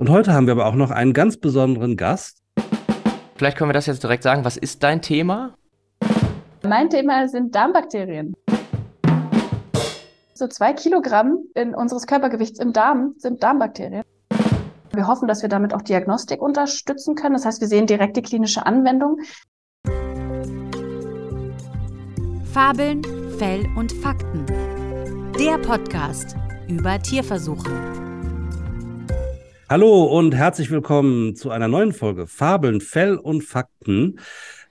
Und heute haben wir aber auch noch einen ganz besonderen Gast. Vielleicht können wir das jetzt direkt sagen. Was ist dein Thema? Mein Thema sind Darmbakterien. So zwei Kilogramm in unseres Körpergewichts im Darm sind Darmbakterien. Wir hoffen, dass wir damit auch Diagnostik unterstützen können. Das heißt, wir sehen direkt die klinische Anwendung. Fabeln, Fell und Fakten. Der Podcast über Tierversuche. Hallo und herzlich willkommen zu einer neuen Folge Fabeln, Fell und Fakten.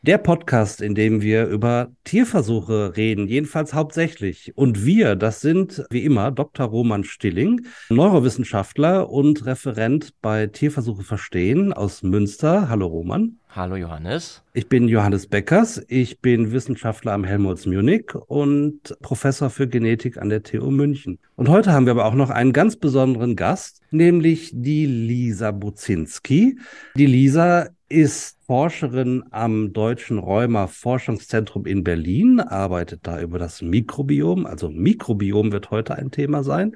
Der Podcast, in dem wir über Tierversuche reden, jedenfalls hauptsächlich. Und wir, das sind wie immer Dr. Roman Stilling, Neurowissenschaftler und Referent bei Tierversuche Verstehen aus Münster. Hallo Roman. Hallo Johannes. Ich bin Johannes Beckers. Ich bin Wissenschaftler am Helmholtz Munich und Professor für Genetik an der TU München. Und heute haben wir aber auch noch einen ganz besonderen Gast, nämlich die Lisa Buzinski. Die Lisa ist Forscherin am Deutschen Rheuma Forschungszentrum in Berlin, arbeitet da über das Mikrobiom. Also Mikrobiom wird heute ein Thema sein.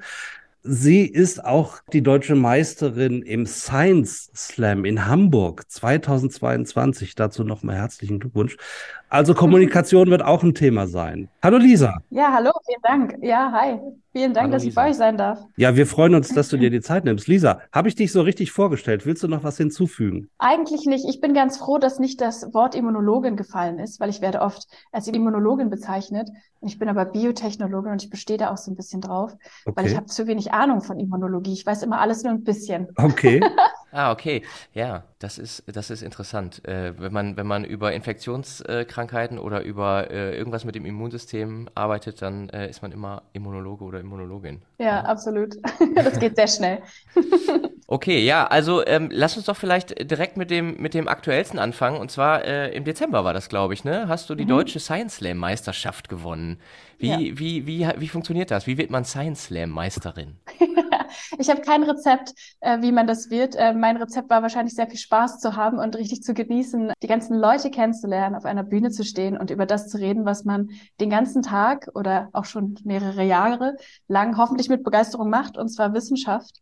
Sie ist auch die deutsche Meisterin im Science Slam in Hamburg 2022. Dazu nochmal herzlichen Glückwunsch. Also Kommunikation wird auch ein Thema sein. Hallo Lisa. Ja, hallo, vielen Dank. Ja, hi. Vielen Dank, Hallo, dass ich Lisa. bei euch sein darf. Ja, wir freuen uns, dass du dir die Zeit nimmst. Lisa, habe ich dich so richtig vorgestellt? Willst du noch was hinzufügen? Eigentlich nicht. Ich bin ganz froh, dass nicht das Wort Immunologin gefallen ist, weil ich werde oft als Immunologin bezeichnet. Ich bin aber Biotechnologin und ich bestehe da auch so ein bisschen drauf, weil ich Okay. habe zu wenig Ahnung von Immunologie. Ich weiß immer alles nur ein bisschen. Okay. Ah, okay. Ja, das ist, das ist interessant. Äh, wenn man, wenn man über Infektionskrankheiten oder über äh, irgendwas mit dem Immunsystem arbeitet, dann äh, ist man immer Immunologe oder Immunologin. Ja, absolut. Das geht sehr schnell. Okay, ja, also ähm, lass uns doch vielleicht direkt mit dem, mit dem aktuellsten anfangen. Und zwar äh, im Dezember war das, glaube ich, ne? Hast du die deutsche Science Slam Meisterschaft gewonnen. Wie, Ja. wie, wie, wie funktioniert das? Wie wird man Science Slam Meisterin? Ich habe kein Rezept, äh, wie man das wird. Äh, mein Rezept war wahrscheinlich sehr viel Spaß zu haben und richtig zu genießen, die ganzen Leute kennenzulernen, auf einer Bühne zu stehen und über das zu reden, was man den ganzen Tag oder auch schon mehrere Jahre lang hoffentlich mit Begeisterung macht, und zwar Wissenschaft.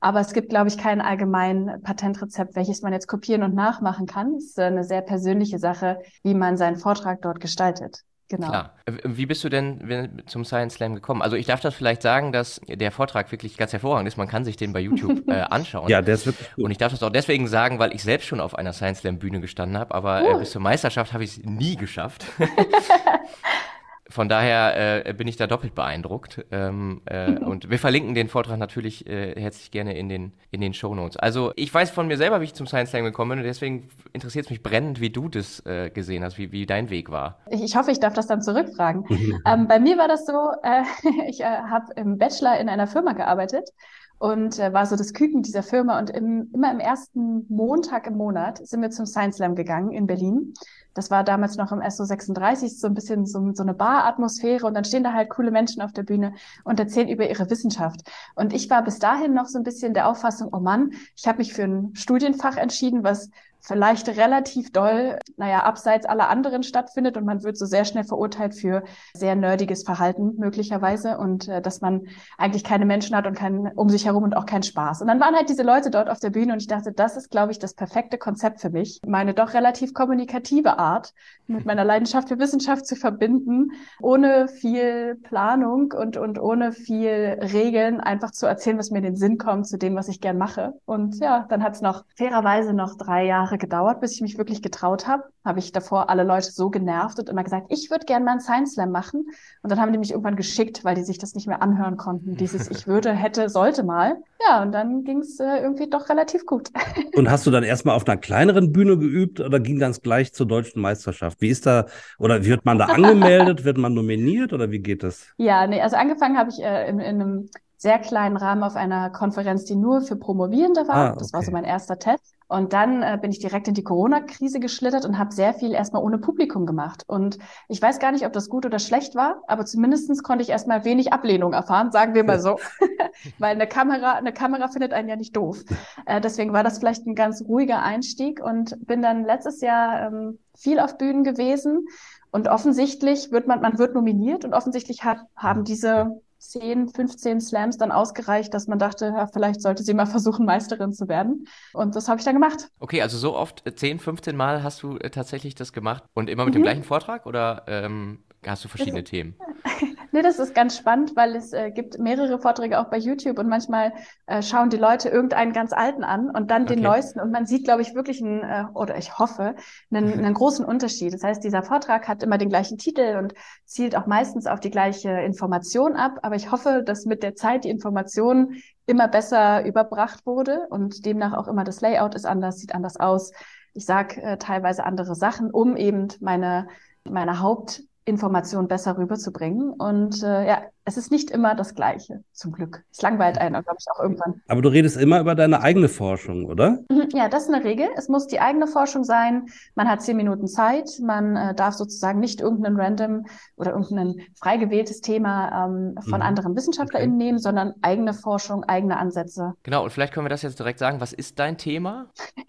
Aber es gibt, glaube ich, kein allgemein Patentrezept, welches man jetzt kopieren und nachmachen kann. Es ist eine sehr persönliche Sache, wie man seinen Vortrag dort gestaltet. Genau. Klar. Äh, Wie bist du denn zum Science Slam gekommen? Also ich darf das vielleicht sagen, dass der Vortrag wirklich ganz hervorragend ist. Man kann sich den bei YouTube äh, anschauen. Ja, der ist wirklich gut. Und ich darf das auch deswegen sagen, weil ich selbst schon auf einer Science Slam Bühne gestanden habe, aber äh, Cool. bis zur Meisterschaft habe ich es nie geschafft. Von daher äh, bin ich da doppelt beeindruckt. Ähm, äh, und wir verlinken den Vortrag natürlich äh, herzlich gerne in den, in den Show Notes. Also ich weiß von mir selber, wie ich zum Science Slam gekommen bin und deswegen interessiert es mich brennend, wie du das äh, gesehen hast, wie, wie dein Weg war. Ich, ich hoffe, ich darf das dann zurückfragen. Ähm, bei mir war das so, äh, ich äh, habe im Bachelor in einer Firma gearbeitet und äh, war so das Küken dieser Firma. Und im, immer im ersten Montag im Monat sind wir zum Science Slam gegangen in Berlin. Das war damals noch im SO36, so ein bisschen so, so eine Bar-Atmosphäre. Und dann stehen da halt coole Menschen auf der Bühne und erzählen über ihre Wissenschaft. Und ich war bis dahin noch so ein bisschen der Auffassung, oh Mann, ich habe mich für ein Studienfach entschieden, was vielleicht relativ doll, naja, abseits aller anderen stattfindet und man wird so sehr schnell verurteilt für sehr nerdiges Verhalten möglicherweise und äh, dass man eigentlich keine Menschen hat und keinen um sich herum und auch keinen Spaß. Und dann waren halt diese Leute dort auf der Bühne und ich dachte, das ist, glaube ich, das perfekte Konzept für mich, meine doch relativ kommunikative Art mit meiner Leidenschaft für Wissenschaft zu verbinden, ohne viel Planung und, und ohne viel Regeln einfach zu erzählen, was mir in den Sinn kommt zu dem, was ich gern mache. Und ja, dann hat es noch fairerweise noch drei Jahre gedauert, bis ich mich wirklich getraut habe. Habe ich davor alle Leute so genervt und immer gesagt, ich würde gern mal einen Science Slam machen. Und dann haben die mich irgendwann geschickt, weil die sich das nicht mehr anhören konnten. Dieses Ich würde, hätte, sollte mal. Ja, und dann ging es äh, irgendwie doch relativ gut. Und hast du dann erstmal auf einer kleineren Bühne geübt oder ging das gleich zur deutschen Meisterschaft? Wie ist da, oder wird man da angemeldet? Wird man nominiert oder wie geht das? Ja, nee, also angefangen habe ich äh, in, in einem sehr kleinen Rahmen auf einer Konferenz, die nur für Promovierende war. Ah, Das war okay. so mein erster Test. Und dann äh, bin ich direkt in die Corona-Krise geschlittert und habe sehr viel erstmal ohne Publikum gemacht. Und ich weiß gar nicht, ob das gut oder schlecht war, aber zumindestens konnte ich erstmal wenig Ablehnung erfahren, sagen wir mal so. Weil eine Kamera, eine Kamera findet einen ja nicht doof. Äh, deswegen war das vielleicht ein ganz ruhiger Einstieg und bin dann letztes Jahr ähm, viel auf Bühnen gewesen. Und offensichtlich wird man, man wird nominiert und offensichtlich hat, haben diese 10, 15 Slams dann ausgereicht, dass man dachte, ja, vielleicht sollte sie mal versuchen, Meisterin zu werden. Und das habe ich dann gemacht. Okay, also so oft, 10, äh, 15 Mal hast du äh, tatsächlich das gemacht und immer mit mhm. dem gleichen Vortrag oder ähm, hast du verschiedene das, Themen? Nee, das ist ganz spannend, weil es äh, gibt mehrere Vorträge auch bei YouTube und manchmal äh, schauen die Leute irgendeinen ganz alten an und dann den neuesten und man sieht, glaube ich, wirklich einen, äh, oder ich hoffe, einen, einen großen Unterschied. Das heißt, dieser Vortrag hat immer den gleichen Titel und zielt auch meistens auf die gleiche Information ab, aber ich hoffe, dass mit der Zeit die Information immer besser überbracht wurde und demnach auch immer das Layout ist anders, sieht anders aus. Ich sage äh, teilweise andere Sachen, um eben meine meine Haupt Information besser rüberzubringen. Und äh, ja, es ist nicht immer das Gleiche, zum Glück. Es langweilt einen, glaube ich, auch irgendwann. Aber du redest immer über deine eigene Forschung, oder? Mhm, ja, das ist eine Regel. Es muss die eigene Forschung sein. Man hat zehn Minuten Zeit. Man äh, darf sozusagen nicht irgendeinen random oder irgendein frei gewähltes Thema ähm, von mhm. anderen WissenschaftlerInnen okay. nehmen, sondern eigene Forschung, eigene Ansätze. Genau, und vielleicht können wir das jetzt direkt sagen. Was ist dein Thema?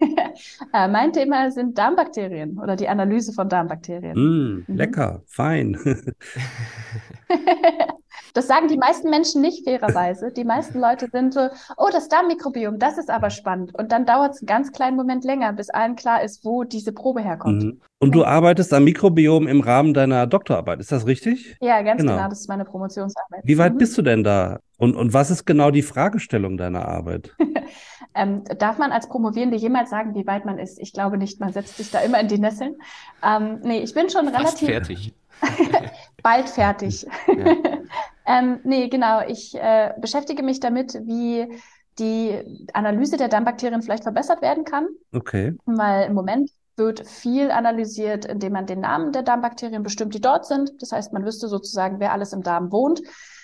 äh, mein Thema sind Darmbakterien oder die Analyse von Darmbakterien. Mm, mhm. Lecker, fein. Das sagen die meisten Menschen nicht fairerweise. Die meisten Leute sind so, oh, das Darmmikrobiom, das ist aber spannend. Und dann dauert es einen ganz kleinen Moment länger, bis allen klar ist, wo diese Probe herkommt. Mhm. Und du arbeitest am Mikrobiom im Rahmen deiner Doktorarbeit, ist das richtig? Ja, ganz genau. genau das ist meine Promotionsarbeit. Wie weit mhm. bist du denn da? Und, und was ist genau die Fragestellung deiner Arbeit? ähm, darf man als Promovierende jemals sagen, wie weit man ist? Ich glaube nicht, man setzt sich da immer in die Nesseln. Ähm, nee, ich bin schon Fast relativ. fertig. bald fertig. Ja. ähm, nee, genau. Ich äh, beschäftige mich damit, wie die Analyse der Darmbakterien vielleicht verbessert werden kann. Okay. Weil im Moment wird viel analysiert, indem man den Namen der Darmbakterien bestimmt, die dort sind. Das heißt, man wüsste sozusagen, wer alles im Darm wohnt,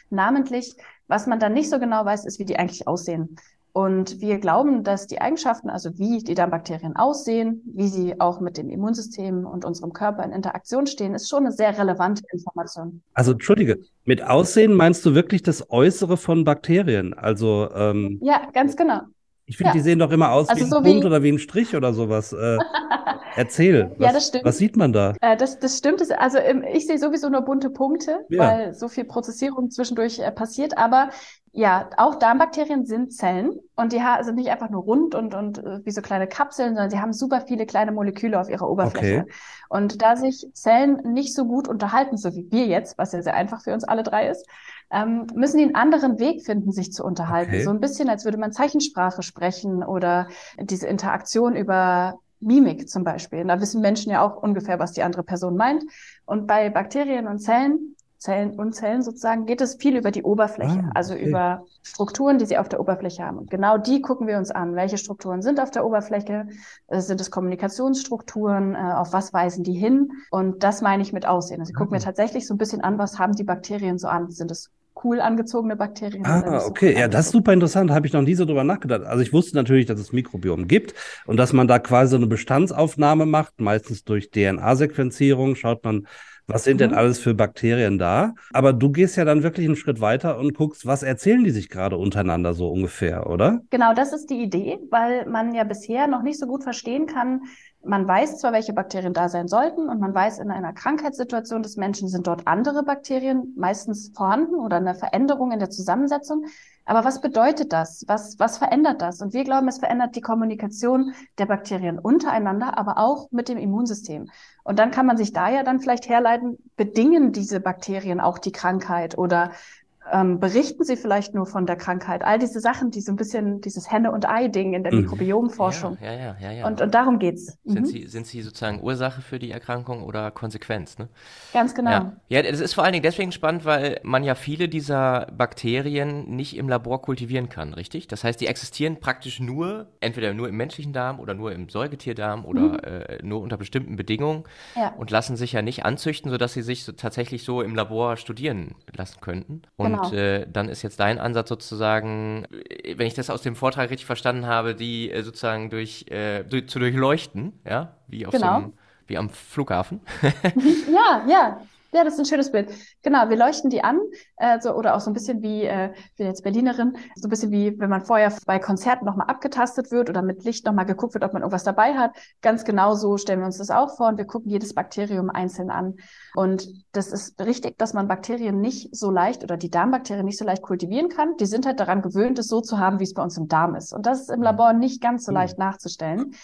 namentlich. Was man dann nicht so genau weiß, ist, wie die eigentlich aussehen. Und wir glauben, dass die Eigenschaften, also wie die Darmbakterien aussehen, wie sie auch mit dem Immunsystem und unserem Körper in Interaktion stehen, ist schon eine sehr relevante Information. Also entschuldige, mit Aussehen meinst du wirklich das Äußere von Bakterien? Also ähm, ja, ganz genau. Ich finde, ja. die sehen doch immer aus also wie ein so Punkt wie... oder wie ein Strich oder sowas. Äh, erzähl. Was, ja, das stimmt. Was sieht man da? Äh, das, das stimmt. Also ich sehe sowieso nur bunte Punkte, ja. weil so viel Prozessierung zwischendurch äh, passiert. Aber ja, auch Darmbakterien sind Zellen und die sind nicht einfach nur rund und, und äh, wie so kleine Kapseln, sondern sie haben super viele kleine Moleküle auf ihrer Oberfläche. Okay. Und da sich Zellen nicht so gut unterhalten, so wie wir jetzt, was ja sehr einfach für uns alle drei ist, ähm, müssen die einen anderen Weg finden, sich zu unterhalten. Okay. So ein bisschen, als würde man Zeichensprache sprechen oder diese Interaktion über Mimik zum Beispiel. da wissen Menschen ja auch ungefähr, was die andere Person meint. Und bei Bakterien und Zellen Zellen und Zellen sozusagen, geht es viel über die Oberfläche, ah, also über Strukturen, die sie auf der Oberfläche haben. Und genau die gucken wir uns an. Welche Strukturen sind auf der Oberfläche? Äh, sind es Kommunikationsstrukturen? Äh, auf was weisen die hin? Und das meine ich mit Aussehen. Also ich gucke mir ah. tatsächlich so ein bisschen an, was haben die Bakterien so an? Sind es cool angezogene Bakterien. Ah, okay. ja, das ist super interessant. Habe ich noch nie so drüber nachgedacht. Also ich wusste natürlich, dass es Mikrobiom gibt und dass man da quasi so eine Bestandsaufnahme macht, meistens durch DNA-Sequenzierung. Schaut man, was sind denn mhm. alles für Bakterien da? Aber du gehst ja dann wirklich einen Schritt weiter und guckst, was erzählen die sich gerade untereinander so ungefähr, oder? Genau, das ist die Idee, weil man ja bisher noch nicht so gut verstehen kann, man weiß zwar, welche Bakterien da sein sollten und man weiß, in einer Krankheitssituation des Menschen sind dort andere Bakterien meistens vorhanden oder eine Veränderung in der Zusammensetzung. Aber was bedeutet das? Was, was verändert das? Und wir glauben, es verändert die Kommunikation der Bakterien untereinander, aber auch mit dem Immunsystem. Und dann kann man sich da ja dann vielleicht herleiten, bedingen diese Bakterien auch die Krankheit oder ähm, berichten Sie vielleicht nur von der Krankheit? All diese Sachen, die so ein bisschen dieses Henne- und Ei-Ding in der mhm. Mikrobiomforschung. Ja, ja, ja, ja, Und, und darum geht's. Sind, mhm. Sie, sind Sie sozusagen Ursache für die Erkrankung oder Konsequenz? Ne? Ganz genau. Ja. ja, das ist vor allen Dingen deswegen spannend, weil man ja viele dieser Bakterien nicht im Labor kultivieren kann, richtig? Das heißt, die existieren praktisch nur, entweder nur im menschlichen Darm oder nur im Säugetierdarm oder mhm. äh, nur unter bestimmten Bedingungen ja. und lassen sich ja nicht anzüchten, sodass sie sich so, tatsächlich so im Labor studieren lassen könnten. Und genau. Und genau. äh, dann ist jetzt dein Ansatz sozusagen, äh, wenn ich das aus dem Vortrag richtig verstanden habe, die äh, sozusagen durch, äh, durch, zu durchleuchten, ja, wie auf genau. so einem, wie am Flughafen. ja, ja. Ja, das ist ein schönes Bild. Genau, wir leuchten die an, äh, so, oder auch so ein bisschen wie, äh, ich bin jetzt Berlinerin, so ein bisschen wie, wenn man vorher bei Konzerten nochmal abgetastet wird oder mit Licht nochmal geguckt wird, ob man irgendwas dabei hat. Ganz genau so stellen wir uns das auch vor und wir gucken jedes Bakterium einzeln an. Und das ist richtig, dass man Bakterien nicht so leicht oder die Darmbakterien nicht so leicht kultivieren kann. Die sind halt daran gewöhnt, es so zu haben, wie es bei uns im Darm ist. Und das ist im Labor nicht ganz so leicht nachzustellen.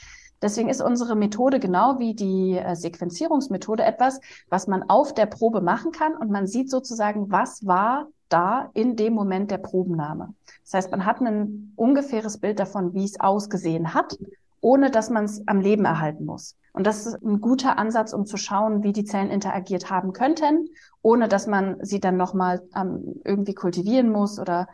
Deswegen ist unsere Methode genau wie die äh, Sequenzierungsmethode etwas, was man auf der Probe machen kann und man sieht sozusagen, was war da in dem Moment der Probennahme. Das heißt, man hat ein ungefähres Bild davon, wie es ausgesehen hat, ohne dass man es am Leben erhalten muss. Und das ist ein guter Ansatz, um zu schauen, wie die Zellen interagiert haben könnten, ohne dass man sie dann nochmal ähm, irgendwie kultivieren muss oder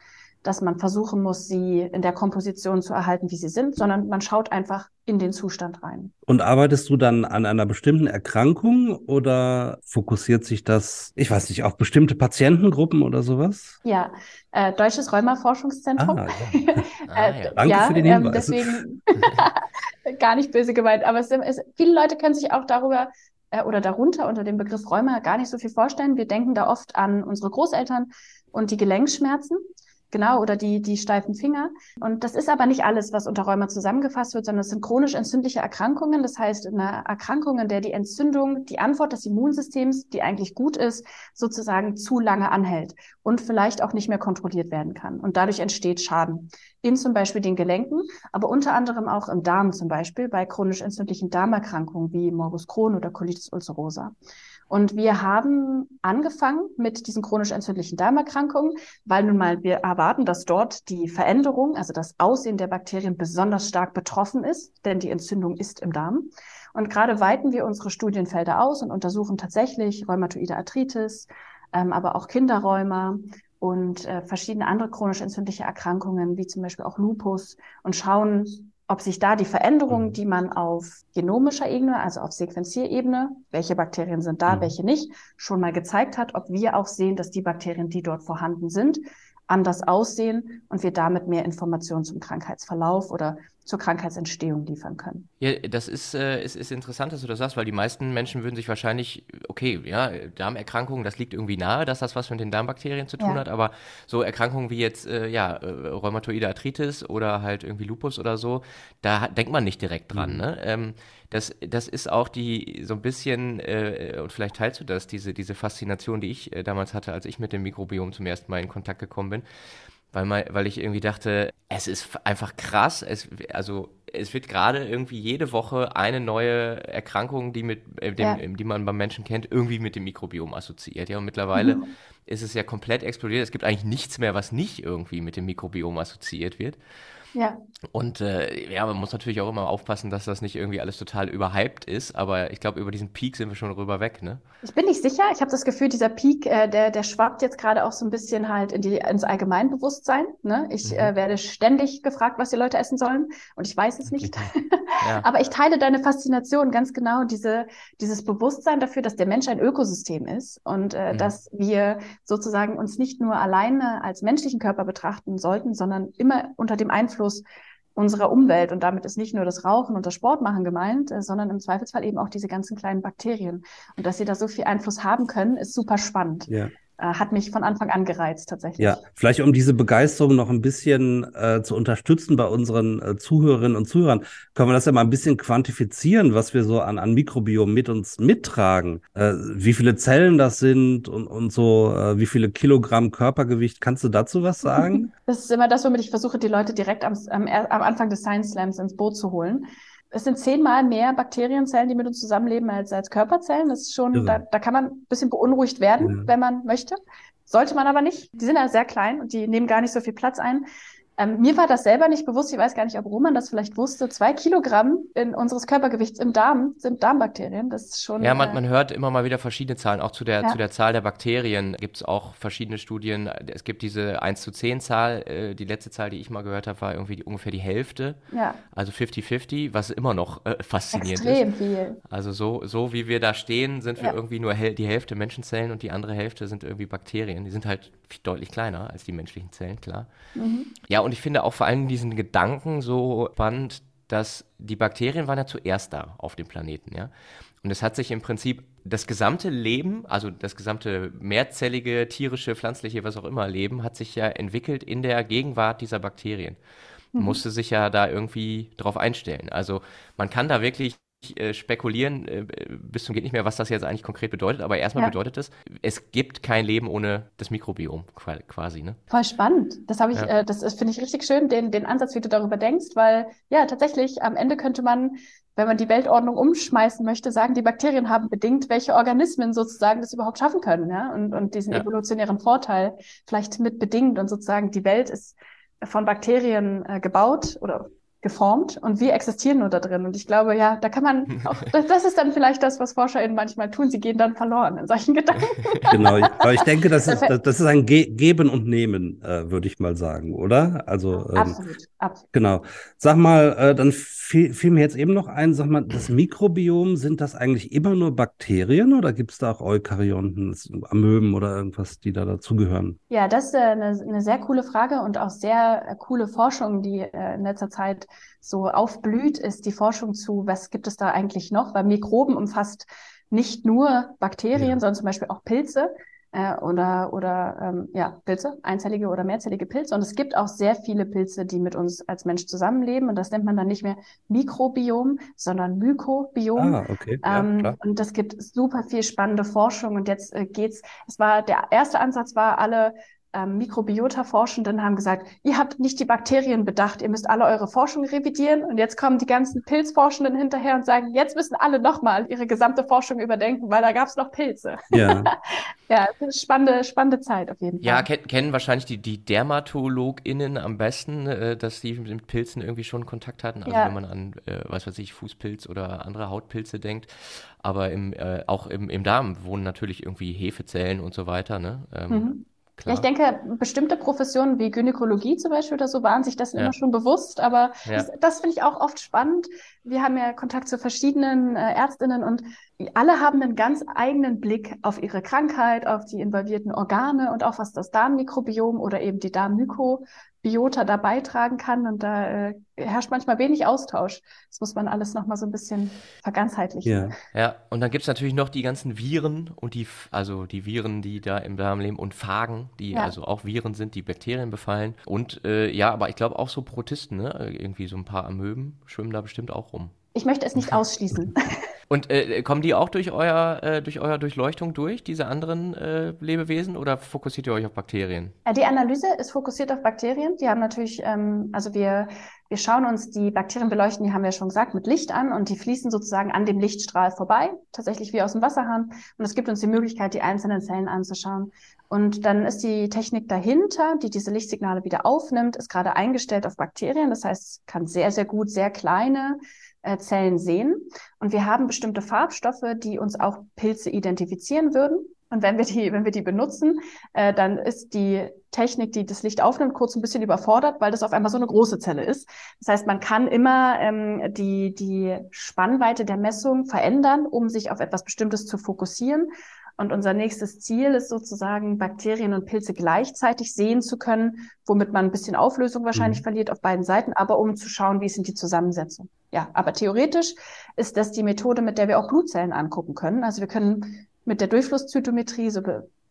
dass man versuchen muss, sie in der Komposition zu erhalten, wie sie sind, sondern man schaut einfach in den Zustand rein. Und arbeitest du dann an einer bestimmten Erkrankung oder fokussiert sich das, ich weiß nicht, auf bestimmte Patientengruppen oder sowas? Ja, äh, Deutsches Rheuma-Forschungszentrum. Ah, ja. ah, ja. Danke ja, für den ähm, Hinweis. Ähm, deswegen gar nicht böse gemeint, aber es, es, viele Leute können sich auch darüber äh, oder darunter unter dem Begriff Rheuma gar nicht so viel vorstellen. Wir denken da oft an unsere Großeltern und die Gelenkschmerzen. Genau, oder die, die steifen Finger. Und das ist aber nicht alles, was unter Rheuma zusammengefasst wird, sondern es sind chronisch entzündliche Erkrankungen. Das heißt, eine Erkrankung, in der die Entzündung, die Antwort des Immunsystems, die eigentlich gut ist, sozusagen zu lange anhält und vielleicht auch nicht mehr kontrolliert werden kann. Und dadurch entsteht Schaden. In zum Beispiel den Gelenken, aber unter anderem auch im Darm zum Beispiel bei chronisch entzündlichen Darmerkrankungen wie Morbus Crohn oder Colitis ulcerosa. Und wir haben angefangen mit diesen chronisch entzündlichen Darmerkrankungen, weil nun mal wir erwarten, dass dort die Veränderung, also das Aussehen der Bakterien besonders stark betroffen ist, denn die Entzündung ist im Darm. Und gerade weiten wir unsere Studienfelder aus und untersuchen tatsächlich rheumatoide Arthritis, ähm, aber auch Kinderrheuma und äh, verschiedene andere chronisch entzündliche Erkrankungen, wie zum Beispiel auch Lupus, und schauen, ob sich da die Veränderungen, mhm. die man auf genomischer Ebene, also auf Sequenzierebene, welche Bakterien sind da, mhm. welche nicht, schon mal gezeigt hat, ob wir auch sehen, dass die Bakterien, die dort vorhanden sind, anders aussehen und wir damit mehr Informationen zum Krankheitsverlauf oder zur Krankheitsentstehung liefern können. Ja, das ist, äh, ist, ist interessant, dass du das sagst, weil die meisten Menschen würden sich wahrscheinlich, okay, ja, Darmerkrankungen, das liegt irgendwie nahe, dass das was mit den Darmbakterien zu tun ja. hat, aber so Erkrankungen wie jetzt, äh, ja, äh, Rheumatoide Arthritis oder halt irgendwie Lupus oder so, da denkt man nicht direkt dran, mhm. ne? Ähm, das, das ist auch die, so ein bisschen, äh, und vielleicht teilst du das, diese, diese Faszination, die ich äh, damals hatte, als ich mit dem Mikrobiom zum ersten Mal in Kontakt gekommen bin weil, mal, weil ich irgendwie dachte, es ist einfach krass. Es, also es wird gerade irgendwie jede Woche eine neue Erkrankung, die, mit, äh, dem, ja. die man beim Menschen kennt, irgendwie mit dem Mikrobiom assoziiert. Ja, und mittlerweile mhm. ist es ja komplett explodiert. Es gibt eigentlich nichts mehr, was nicht irgendwie mit dem Mikrobiom assoziiert wird. Ja. Und äh, ja, man muss natürlich auch immer aufpassen, dass das nicht irgendwie alles total überhyped ist, aber ich glaube, über diesen Peak sind wir schon rüber weg, ne? Ich bin nicht sicher. Ich habe das Gefühl, dieser Peak, äh, der, der schwappt jetzt gerade auch so ein bisschen halt in die, ins Allgemeinbewusstsein. Ne? Ich mhm. äh, werde ständig gefragt, was die Leute essen sollen und ich weiß es nicht. ja. aber ich teile deine Faszination ganz genau, diese, dieses Bewusstsein dafür, dass der Mensch ein Ökosystem ist und äh, mhm. dass wir sozusagen uns nicht nur alleine als menschlichen Körper betrachten sollten, sondern immer unter dem Einfluss Einfluss unserer Umwelt. Und damit ist nicht nur das Rauchen und das Sportmachen gemeint, äh, sondern im Zweifelsfall eben auch diese ganzen kleinen Bakterien. Und dass sie da so viel Einfluss haben können, ist super spannend. Ja. Äh, hat mich von Anfang an gereizt tatsächlich. Ja, vielleicht um diese Begeisterung noch ein bisschen äh, zu unterstützen bei unseren äh, Zuhörerinnen und Zuhörern, können wir das ja mal ein bisschen quantifizieren, was wir so an, an Mikrobiom mit uns mittragen. Äh, wie viele Zellen das sind und, und so, äh, wie viele Kilogramm Körpergewicht. Kannst du dazu was sagen? Das ist immer das, womit ich versuche, die Leute direkt am, am, am Anfang des Science Slams ins Boot zu holen es sind zehnmal mehr Bakterienzellen, die mit uns zusammenleben, als, als Körperzellen. Das ist schon, da, da kann man ein bisschen beunruhigt werden, ja. wenn man möchte. Sollte man aber nicht. Die sind ja sehr klein und die nehmen gar nicht so viel Platz ein. Ähm, mir war das selber nicht bewusst, ich weiß gar nicht, ob Roman das vielleicht wusste. Zwei Kilogramm in unseres Körpergewichts im Darm sind Darmbakterien. Das ist schon. Ja, man, äh, man hört immer mal wieder verschiedene Zahlen. Auch zu der, ja. zu der Zahl der Bakterien gibt es auch verschiedene Studien. Es gibt diese 1 zu 10 Zahl. Äh, die letzte Zahl, die ich mal gehört habe, war irgendwie die, ungefähr die Hälfte. Ja. Also 50-50, was immer noch äh, faszinierend Extrem ist. viel. Also so, so wie wir da stehen, sind wir ja. irgendwie nur die Hälfte Menschenzellen und die andere Hälfte sind irgendwie Bakterien. Die sind halt deutlich kleiner als die menschlichen Zellen, klar. Mhm. Ja, und ich finde auch vor allem diesen Gedanken so spannend, dass die Bakterien waren ja zuerst da auf dem Planeten, ja. Und es hat sich im Prinzip das gesamte Leben, also das gesamte mehrzellige, tierische, pflanzliche, was auch immer Leben, hat sich ja entwickelt in der Gegenwart dieser Bakterien. Man mhm. musste sich ja da irgendwie drauf einstellen. Also man kann da wirklich äh, spekulieren äh, bis zum geht nicht mehr, was das jetzt eigentlich konkret bedeutet, aber erstmal ja. bedeutet es, es gibt kein Leben ohne das Mikrobiom quasi. Ne? Voll spannend. Das habe ich, ja. äh, das finde ich richtig schön, den, den Ansatz, wie du darüber denkst, weil ja, tatsächlich am Ende könnte man, wenn man die Weltordnung umschmeißen möchte, sagen, die Bakterien haben bedingt, welche Organismen sozusagen das überhaupt schaffen können, ja, und, und diesen ja. evolutionären Vorteil vielleicht mit bedingt und sozusagen die Welt ist von Bakterien äh, gebaut oder geformt und wir existieren nur da drin. Und ich glaube, ja, da kann man auch, das ist dann vielleicht das, was ForscherInnen manchmal tun. Sie gehen dann verloren in solchen Gedanken. genau, aber ich denke, das ist, das ist ein Ge Geben und Nehmen, äh, würde ich mal sagen, oder? Also, ähm, absolut, absolut. Genau. Sag mal, äh, dann fiel, fiel mir jetzt eben noch ein, sag mal, das Mikrobiom, sind das eigentlich immer nur Bakterien oder gibt es da auch Eukaryonten, Amöben oder irgendwas, die da dazugehören? Ja, das ist äh, eine, eine sehr coole Frage und auch sehr äh, coole Forschung, die äh, in letzter Zeit so aufblüht, ist die Forschung zu, was gibt es da eigentlich noch? Weil Mikroben umfasst nicht nur Bakterien, ja. sondern zum Beispiel auch Pilze äh, oder, oder ähm, ja, Pilze, einzellige oder mehrzellige Pilze. Und es gibt auch sehr viele Pilze, die mit uns als Mensch zusammenleben. Und das nennt man dann nicht mehr Mikrobiom, sondern Mykobiom. Ah, okay. Ähm, ja, und das gibt super viel spannende Forschung. Und jetzt äh, geht's, es war, der erste Ansatz war, alle ähm, Mikrobiota-Forschenden haben gesagt, ihr habt nicht die Bakterien bedacht, ihr müsst alle eure Forschung revidieren. Und jetzt kommen die ganzen Pilzforschenden hinterher und sagen, jetzt müssen alle nochmal ihre gesamte Forschung überdenken, weil da gab es noch Pilze. Ja, ja spannende, spannende Zeit auf jeden Fall. Ja, ken kennen wahrscheinlich die, die DermatologInnen am besten, äh, dass sie mit Pilzen irgendwie schon Kontakt hatten. Also ja. wenn man an, äh, was weiß ich, Fußpilz oder andere Hautpilze denkt. Aber im, äh, auch im, im Darm wohnen natürlich irgendwie Hefezellen und so weiter. Ne? Ähm, mhm. Klar. Ja, ich denke, bestimmte Professionen wie Gynäkologie zum Beispiel oder so waren sich das ja. immer schon bewusst, aber ja. das, das finde ich auch oft spannend. Wir haben ja Kontakt zu verschiedenen äh, Ärztinnen und alle haben einen ganz eigenen Blick auf ihre Krankheit, auf die involvierten Organe und auch was das Darmmikrobiom oder eben die Darmmykobiota da beitragen kann. Und da äh, herrscht manchmal wenig Austausch. Das muss man alles nochmal so ein bisschen verganzheitlichen. Ja, ja. und dann gibt es natürlich noch die ganzen Viren und die, also die Viren, die da im Darm leben und Phagen, die ja. also auch Viren sind, die Bakterien befallen. Und äh, ja, aber ich glaube auch so Protisten, ne? Irgendwie so ein paar Amöben schwimmen da bestimmt auch rum. Ich möchte es nicht ausschließen. Und äh, kommen die auch durch euer, äh, durch eure Durchleuchtung durch, diese anderen äh, Lebewesen, oder fokussiert ihr euch auf Bakterien? Äh, die Analyse ist fokussiert auf Bakterien. Die haben natürlich, ähm, also wir, wir schauen uns die Bakterien beleuchten, die haben wir schon gesagt, mit Licht an und die fließen sozusagen an dem Lichtstrahl vorbei, tatsächlich wie aus dem Wasserhahn. Und es gibt uns die Möglichkeit, die einzelnen Zellen anzuschauen. Und dann ist die Technik dahinter, die diese Lichtsignale wieder aufnimmt, ist gerade eingestellt auf Bakterien. Das heißt, kann sehr, sehr gut sehr kleine äh, Zellen sehen. Und wir haben bestimmte Farbstoffe, die uns auch Pilze identifizieren würden. Und wenn wir die, wenn wir die benutzen, äh, dann ist die Technik, die das Licht aufnimmt, kurz ein bisschen überfordert, weil das auf einmal so eine große Zelle ist. Das heißt, man kann immer ähm, die, die Spannweite der Messung verändern, um sich auf etwas Bestimmtes zu fokussieren. Und unser nächstes Ziel ist sozusagen, Bakterien und Pilze gleichzeitig sehen zu können, womit man ein bisschen Auflösung wahrscheinlich mhm. verliert auf beiden Seiten, aber um zu schauen, wie sind die Zusammensetzung. Ja, aber theoretisch ist das die Methode, mit der wir auch Blutzellen angucken können. Also wir können mit der Durchflusszytometrie, so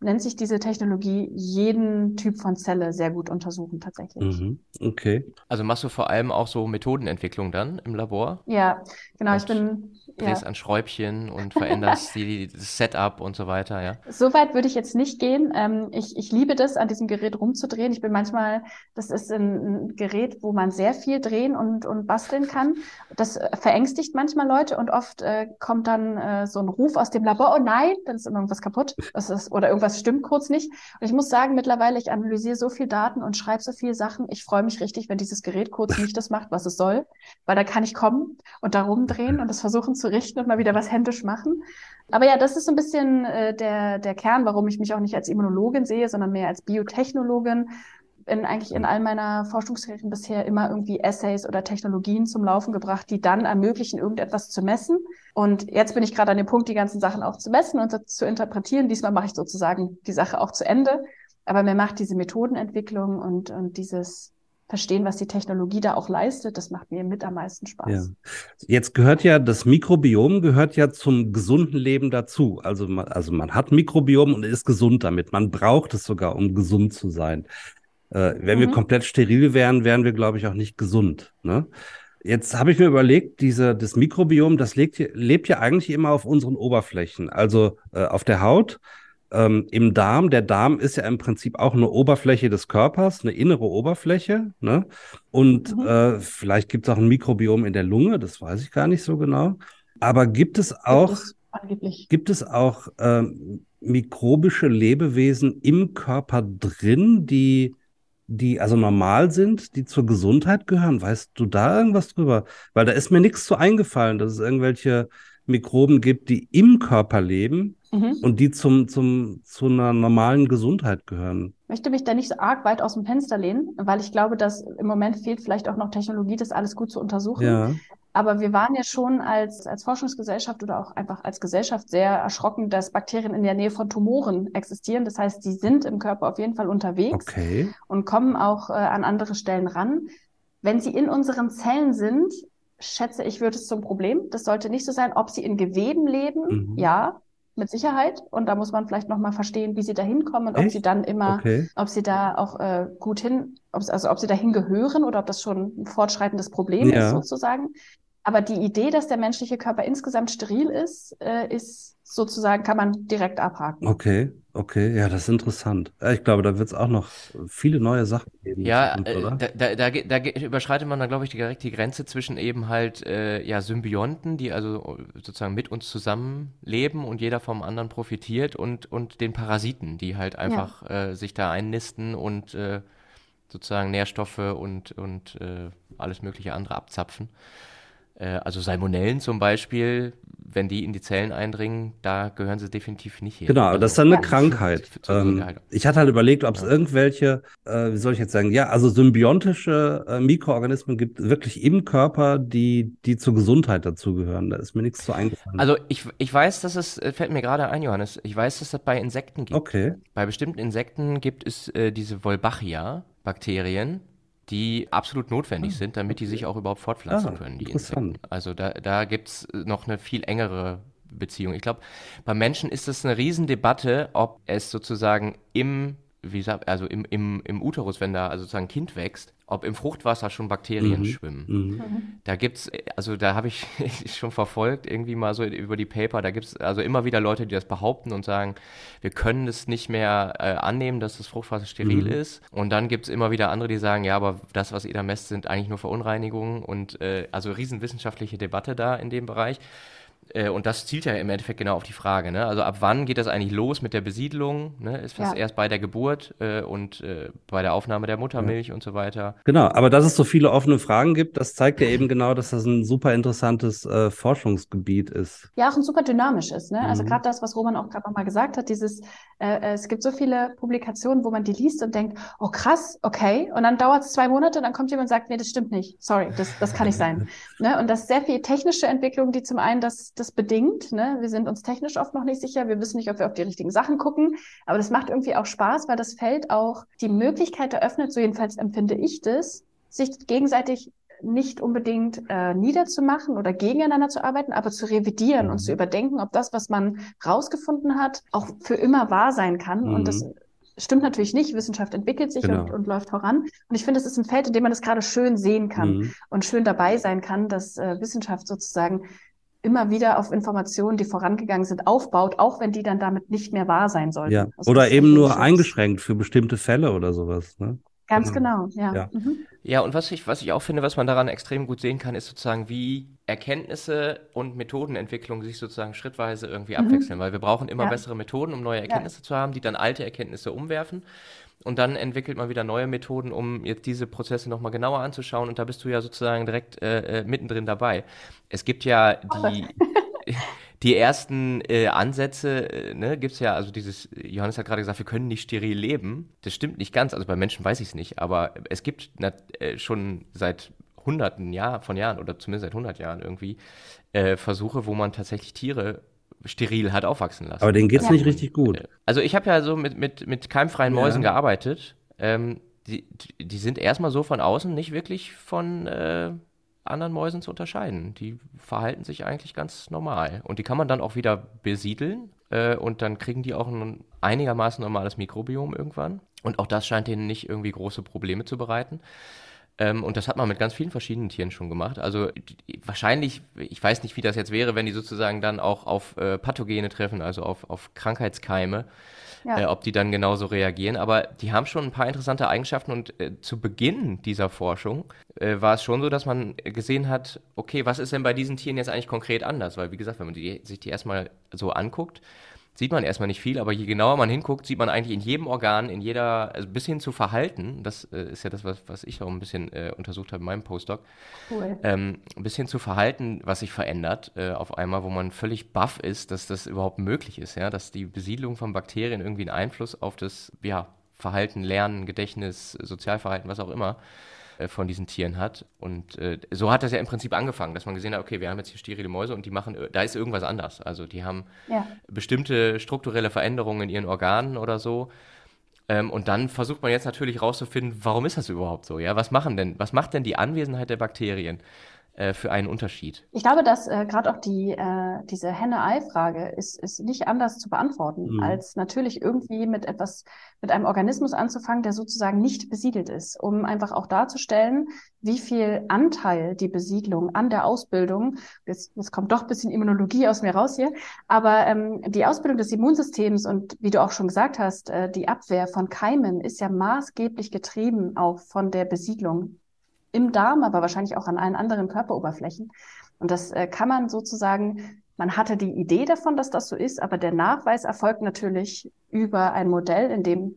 nennt sich diese Technologie, jeden Typ von Zelle sehr gut untersuchen tatsächlich. Mhm. Okay. Also machst du vor allem auch so Methodenentwicklung dann im Labor? Ja, genau. Und ich bin drehst ja. an Schräubchen und veränderst die, das Setup und so weiter, ja? So weit würde ich jetzt nicht gehen. Ähm, ich, ich liebe das, an diesem Gerät rumzudrehen. Ich bin manchmal, das ist ein, Gerät, wo man sehr viel drehen und, und basteln kann. Das verängstigt manchmal Leute und oft äh, kommt dann äh, so ein Ruf aus dem Labor, oh nein, dann ist immer irgendwas kaputt ist, oder irgendwas stimmt kurz nicht. Und ich muss sagen, mittlerweile, ich analysiere so viel Daten und schreibe so viele Sachen. Ich freue mich richtig, wenn dieses Gerät kurz nicht das macht, was es soll, weil da kann ich kommen und da rumdrehen und das versuchen zu richten und mal wieder was händisch machen. Aber ja, das ist so ein bisschen äh, der, der Kern, warum ich mich auch nicht als Immunologin sehe, sondern mehr als Biotechnologin. Bin eigentlich in all meiner Forschungskarrieren bisher immer irgendwie Essays oder Technologien zum Laufen gebracht, die dann ermöglichen, irgendetwas zu messen. Und jetzt bin ich gerade an dem Punkt, die ganzen Sachen auch zu messen und zu interpretieren. Diesmal mache ich sozusagen die Sache auch zu Ende. Aber mir macht diese Methodenentwicklung und, und dieses verstehen, was die Technologie da auch leistet. Das macht mir mit am meisten Spaß. Ja. Jetzt gehört ja das Mikrobiom gehört ja zum gesunden Leben dazu. Also man, also man hat Mikrobiom und ist gesund damit. Man braucht es sogar, um gesund zu sein. Äh, wenn mhm. wir komplett steril wären, wären wir, glaube ich, auch nicht gesund. Ne? Jetzt habe ich mir überlegt, diese, das Mikrobiom, das lebt, lebt ja eigentlich immer auf unseren Oberflächen, also äh, auf der Haut, ähm, im Darm. Der Darm ist ja im Prinzip auch eine Oberfläche des Körpers, eine innere Oberfläche. Ne? Und mhm. äh, vielleicht gibt es auch ein Mikrobiom in der Lunge, das weiß ich gar nicht so genau. Aber gibt es auch, gibt es, gibt es auch äh, mikrobische Lebewesen im Körper drin, die die also normal sind, die zur Gesundheit gehören? Weißt du da irgendwas drüber? Weil da ist mir nichts zu eingefallen, dass es irgendwelche Mikroben gibt, die im Körper leben mhm. und die zum, zum, zu einer normalen Gesundheit gehören. Ich möchte mich da nicht so arg weit aus dem Fenster lehnen, weil ich glaube, dass im Moment fehlt vielleicht auch noch Technologie, das alles gut zu untersuchen. Ja. Aber wir waren ja schon als, als Forschungsgesellschaft oder auch einfach als Gesellschaft sehr erschrocken, dass Bakterien in der Nähe von Tumoren existieren. Das heißt, die sind im Körper auf jeden Fall unterwegs okay. und kommen auch äh, an andere Stellen ran. Wenn sie in unseren Zellen sind, schätze ich, wird es zum Problem. Das sollte nicht so sein, ob sie in Geweben leben, mhm. ja, mit Sicherheit. Und da muss man vielleicht nochmal verstehen, wie sie da hinkommen und Echt? ob sie dann immer, okay. ob sie da auch äh, gut hin, ob, also ob sie dahin gehören oder ob das schon ein fortschreitendes Problem ja. ist sozusagen. Aber die Idee, dass der menschliche Körper insgesamt steril ist, äh, ist sozusagen, kann man direkt abhaken. Okay, okay, ja, das ist interessant. Ich glaube, da wird es auch noch viele neue Sachen geben. Ja, Zukunft, äh, da, da, da, da, überschreitet man dann, glaube ich, direkt die Grenze zwischen eben halt äh, ja, Symbionten, die also sozusagen mit uns zusammenleben und jeder vom anderen profitiert und, und den Parasiten, die halt einfach ja. äh, sich da einnisten und äh, sozusagen Nährstoffe und, und äh, alles mögliche andere abzapfen. Äh, also Salmonellen zum Beispiel, wenn die in die Zellen eindringen, da gehören sie definitiv nicht hin. Genau, also, das ist dann eine ja, Krankheit. Ähm, ich hatte halt überlegt, ob es ja. irgendwelche, äh, wie soll ich jetzt sagen, ja, also symbiontische äh, Mikroorganismen gibt wirklich im Körper, die, die zur Gesundheit dazugehören. Da ist mir nichts zu eingefallen. Also ich, ich weiß, dass es, äh, fällt mir gerade ein, Johannes, ich weiß, dass es das bei Insekten gibt. Okay. Bei bestimmten Insekten gibt es äh, diese Wolbachia-Bakterien die absolut notwendig ah, sind, damit die sich auch überhaupt fortpflanzen ah, können, die Insekten. Also da, da gibt es noch eine viel engere Beziehung. Ich glaube, bei Menschen ist es eine Riesendebatte, ob es sozusagen im wie gesagt, also im, im, im Uterus, wenn da also sozusagen ein Kind wächst, ob im Fruchtwasser schon Bakterien mhm. schwimmen. Mhm. Da gibt's, also da habe ich schon verfolgt, irgendwie mal so über die Paper, da gibt's also immer wieder Leute, die das behaupten und sagen, wir können es nicht mehr äh, annehmen, dass das Fruchtwasser steril mhm. ist. Und dann gibt's immer wieder andere, die sagen, ja, aber das, was ihr da messt, sind eigentlich nur Verunreinigungen und äh, also riesenwissenschaftliche Debatte da in dem Bereich. Äh, und das zielt ja im Endeffekt genau auf die Frage. Ne? Also ab wann geht das eigentlich los mit der Besiedlung? Ne? Ist das ja. erst bei der Geburt äh, und äh, bei der Aufnahme der Muttermilch ja. und so weiter? Genau, aber dass es so viele offene Fragen gibt, das zeigt ja eben genau, dass das ein super interessantes äh, Forschungsgebiet ist. Ja, auch ein super dynamisches. Ne? Also mhm. Also gerade das, was Roman auch gerade nochmal gesagt hat, dieses, äh, äh, es gibt so viele Publikationen, wo man die liest und denkt, oh krass, okay. Und dann dauert es zwei Monate und dann kommt jemand und sagt, nee, das stimmt nicht. Sorry, das, das kann nicht sein. ne? Und das ist sehr viel technische Entwicklung, die zum einen das das bedingt. Ne? Wir sind uns technisch oft noch nicht sicher. Wir wissen nicht, ob wir auf die richtigen Sachen gucken. Aber das macht irgendwie auch Spaß, weil das Feld auch die Möglichkeit eröffnet, so jedenfalls empfinde ich das, sich gegenseitig nicht unbedingt äh, niederzumachen oder gegeneinander zu arbeiten, aber zu revidieren mhm. und zu überdenken, ob das, was man rausgefunden hat, auch für immer wahr sein kann. Mhm. Und das mhm. stimmt natürlich nicht. Wissenschaft entwickelt sich genau. und, und, läuft voran. Und ich finde, es ist ein Feld, in dem man das gerade schön sehen kann mhm. und schön dabei sein kann, dass äh, Wissenschaft sozusagen immer wieder auf Informationen, die vorangegangen sind, aufbaut, auch wenn die dann damit nicht mehr wahr sein sollten. Ja. Also oder eben nur eingeschränkt für bestimmte Fälle oder sowas. Ne? Ganz genau, genau ja. Ja. Mhm. ja, und was ich, was ich auch finde, was man daran extrem gut sehen kann, ist sozusagen, wie Erkenntnisse und Methodenentwicklung sich sozusagen schrittweise irgendwie mhm. abwechseln, weil wir brauchen immer ja. bessere Methoden, um neue Erkenntnisse ja. zu haben, die dann alte Erkenntnisse umwerfen. Und dann entwickelt man wieder neue Methoden, um jetzt diese Prozesse nochmal genauer anzuschauen. Und da bist du ja sozusagen direkt äh, äh mittendrin dabei. Es gibt ja die, die ersten äh, Ansätze, äh, ne, gibt es ja, also dieses, Johannes hat gerade gesagt, wir können nicht steril leben. Das stimmt nicht ganz, also bei Menschen weiß ich es nicht, aber es gibt na, äh, schon seit hunderten Jahr, von Jahren oder zumindest seit hundert Jahren irgendwie äh, Versuche, wo man tatsächlich Tiere steril hat aufwachsen lassen. Aber denen geht's ja. nicht richtig gut. Also ich habe ja so mit, mit, mit keimfreien Mäusen ja. gearbeitet. Ähm, die, die sind erstmal so von außen nicht wirklich von äh, anderen Mäusen zu unterscheiden. Die verhalten sich eigentlich ganz normal. Und die kann man dann auch wieder besiedeln äh, und dann kriegen die auch ein einigermaßen normales Mikrobiom irgendwann. Und auch das scheint denen nicht irgendwie große Probleme zu bereiten. Ähm, und das hat man mit ganz vielen verschiedenen Tieren schon gemacht. Also wahrscheinlich, ich weiß nicht, wie das jetzt wäre, wenn die sozusagen dann auch auf äh, Pathogene treffen, also auf, auf Krankheitskeime ja. äh, ob die dann genauso reagieren. Aber die haben schon ein paar interessante Eigenschaften und äh, zu Beginn dieser Forschung äh, war es schon so, dass man gesehen hat, okay, was ist denn bei diesen Tieren jetzt eigentlich konkret anders? Weil, wie gesagt, wenn man die, sich die erstmal so anguckt, sieht man erstmal nicht viel, aber je genauer man hinguckt, sieht man eigentlich in jedem Organ, in jeder, also bis hin zu Verhalten, das äh, ist ja das, was, was ich auch ein bisschen äh, untersucht habe in meinem Postdoc, cool. ähm, bis hin zu Verhalten, was sich verändert äh, auf einmal, wo man völlig baff ist, dass das überhaupt möglich ist, ja, dass die Besiedlung von Bakterien irgendwie einen Einfluss auf das, ja, Verhalten, Lernen, Gedächtnis, Sozialverhalten, was auch immer, äh, von diesen Tieren hat. Und äh, so hat das ja im Prinzip angefangen, dass man gesehen hat, okay, wir haben jetzt hier sterile Mäuse und die machen, äh, da ist irgendwas anders. Also die haben ja. bestimmte strukturelle Veränderungen in ihren Organen oder so. Ähm, und dann versucht man jetzt natürlich rauszufinden, warum ist das überhaupt so? Ja, was machen denn, was macht denn die Anwesenheit der Bakterien? Äh, für einen Unterschied? Ich glaube, dass äh, gerade auch die äh, diese Henne-Ei-Frage ist, ist nicht anders zu beantworten, mhm. als natürlich irgendwie mit etwas, mit einem Organismus anzufangen, der sozusagen nicht besiedelt ist, um einfach auch darzustellen, wie viel Anteil die Besiedlung an der Ausbildung, jetzt, jetzt kommt doch ein bisschen Immunologie aus mir raus hier, aber ähm, die Ausbildung des Immunsystems und wie du auch schon gesagt hast, äh, die Abwehr von Keimen ist ja maßgeblich getrieben auch von der Besiedlung im Darm, aber wahrscheinlich auch an allen anderen Körperoberflächen. Und das äh, kann man sozusagen, man hatte die Idee davon, dass das so ist, aber der Nachweis erfolgt natürlich über ein Modell, in dem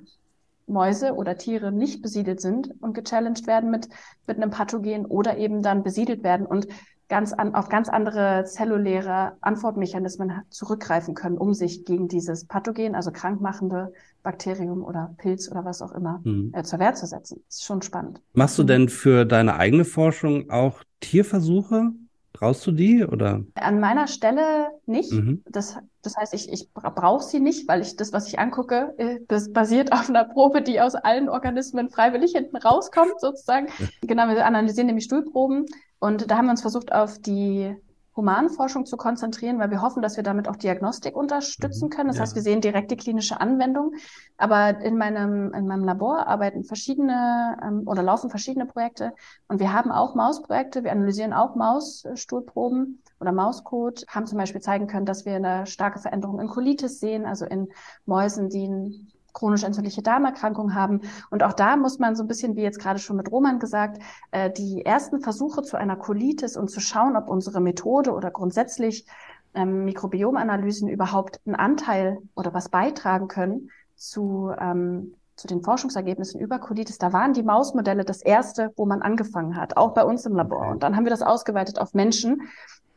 Mäuse oder Tiere nicht besiedelt sind und gechallenged werden mit, mit einem Pathogen oder eben dann besiedelt werden und ganz an, auf ganz andere zelluläre Antwortmechanismen zurückgreifen können, um sich gegen dieses Pathogen, also krankmachende Bakterium oder Pilz oder was auch immer, mhm. äh, zur Wehr zu setzen. Das ist schon spannend. Machst du mhm. denn für deine eigene Forschung auch Tierversuche? Brauchst du die oder? An meiner Stelle nicht. Mhm. Das, das heißt, ich, ich brauche sie nicht, weil ich das, was ich angucke, äh, das basiert auf einer Probe, die aus allen Organismen freiwillig hinten rauskommt, sozusagen. genau, wir analysieren nämlich Stuhlproben und da haben wir uns versucht, auf die Humanforschung zu konzentrieren, weil wir hoffen, dass wir damit auch Diagnostik unterstützen mhm. können. Das ja. heißt, wir sehen direkt die klinische Anwendung. Aber in meinem, in meinem Labor arbeiten verschiedene ähm, oder laufen verschiedene Projekte. Und wir haben auch Mausprojekte. Wir analysieren auch Mausstuhlproben oder Mauscode, haben zum Beispiel zeigen können, dass wir eine starke Veränderung in Colitis sehen, also in Mäusen, die ein chronisch entzündliche Darmerkrankung haben. Und auch da muss man so ein bisschen, wie jetzt gerade schon mit Roman gesagt, äh, die ersten Versuche zu einer Colitis und zu schauen, ob unsere Methode oder grundsätzlich ähm, Mikrobiomanalysen überhaupt einen Anteil oder was beitragen können zu, ähm, zu den Forschungsergebnissen über Colitis. Da waren die Mausmodelle das erste, wo man angefangen hat, auch bei uns im Labor. Und dann haben wir das ausgeweitet auf Menschen.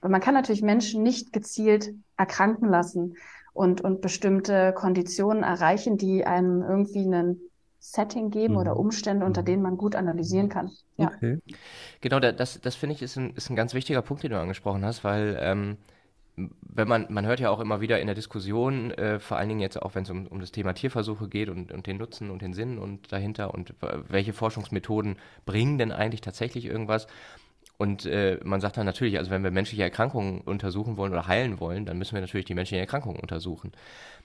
Weil man kann natürlich Menschen nicht gezielt erkranken lassen und, und bestimmte Konditionen erreichen, die einem irgendwie einen Setting geben mhm. oder Umstände, unter mhm. denen man gut analysieren kann. Ja. Okay. Genau, das, das finde ich ist ein, ist ein ganz wichtiger Punkt, den du angesprochen hast, weil ähm, wenn man, man hört ja auch immer wieder in der Diskussion, äh, vor allen Dingen jetzt auch, wenn es um, um das Thema Tierversuche geht und, und den Nutzen und den Sinn und dahinter und welche Forschungsmethoden bringen denn eigentlich tatsächlich irgendwas, und äh, man sagt dann natürlich, also wenn wir menschliche Erkrankungen untersuchen wollen oder heilen wollen, dann müssen wir natürlich die menschlichen Erkrankungen untersuchen.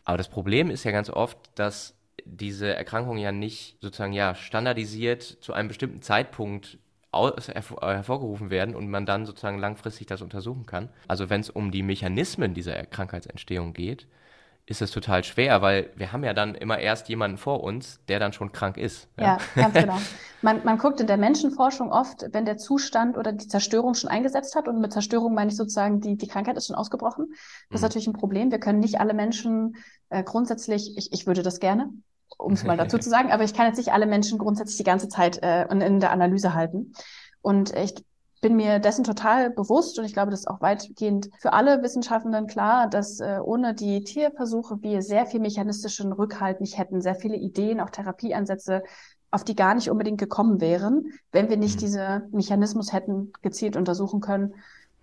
Aber das Problem ist ja ganz oft, dass diese Erkrankungen ja nicht sozusagen ja standardisiert zu einem bestimmten Zeitpunkt aus, hervor, hervorgerufen werden und man dann sozusagen langfristig das untersuchen kann. Also wenn es um die Mechanismen dieser Krankheitsentstehung geht, ist es total schwer, weil wir haben ja dann immer erst jemanden vor uns, der dann schon krank ist. Ja, ja ganz genau. Man, man guckt in der Menschenforschung oft, wenn der Zustand oder die Zerstörung schon eingesetzt hat und mit Zerstörung meine ich sozusagen, die, die Krankheit ist schon ausgebrochen. Das ist mhm. natürlich ein Problem. Wir können nicht alle Menschen äh, grundsätzlich, ich, ich würde das gerne, um es mal dazu zu sagen, aber ich kann jetzt nicht alle Menschen grundsätzlich die ganze Zeit äh, in, in der Analyse halten. Und ich bin mir dessen total bewusst und ich glaube, das ist auch weitgehend für alle Wissenschaftenden klar, dass äh, ohne die Tierversuche wir sehr viel mechanistischen Rückhalt nicht hätten, sehr viele Ideen, auch Therapieansätze, auf die gar nicht unbedingt gekommen wären, wenn wir nicht mhm. diese Mechanismus hätten gezielt untersuchen können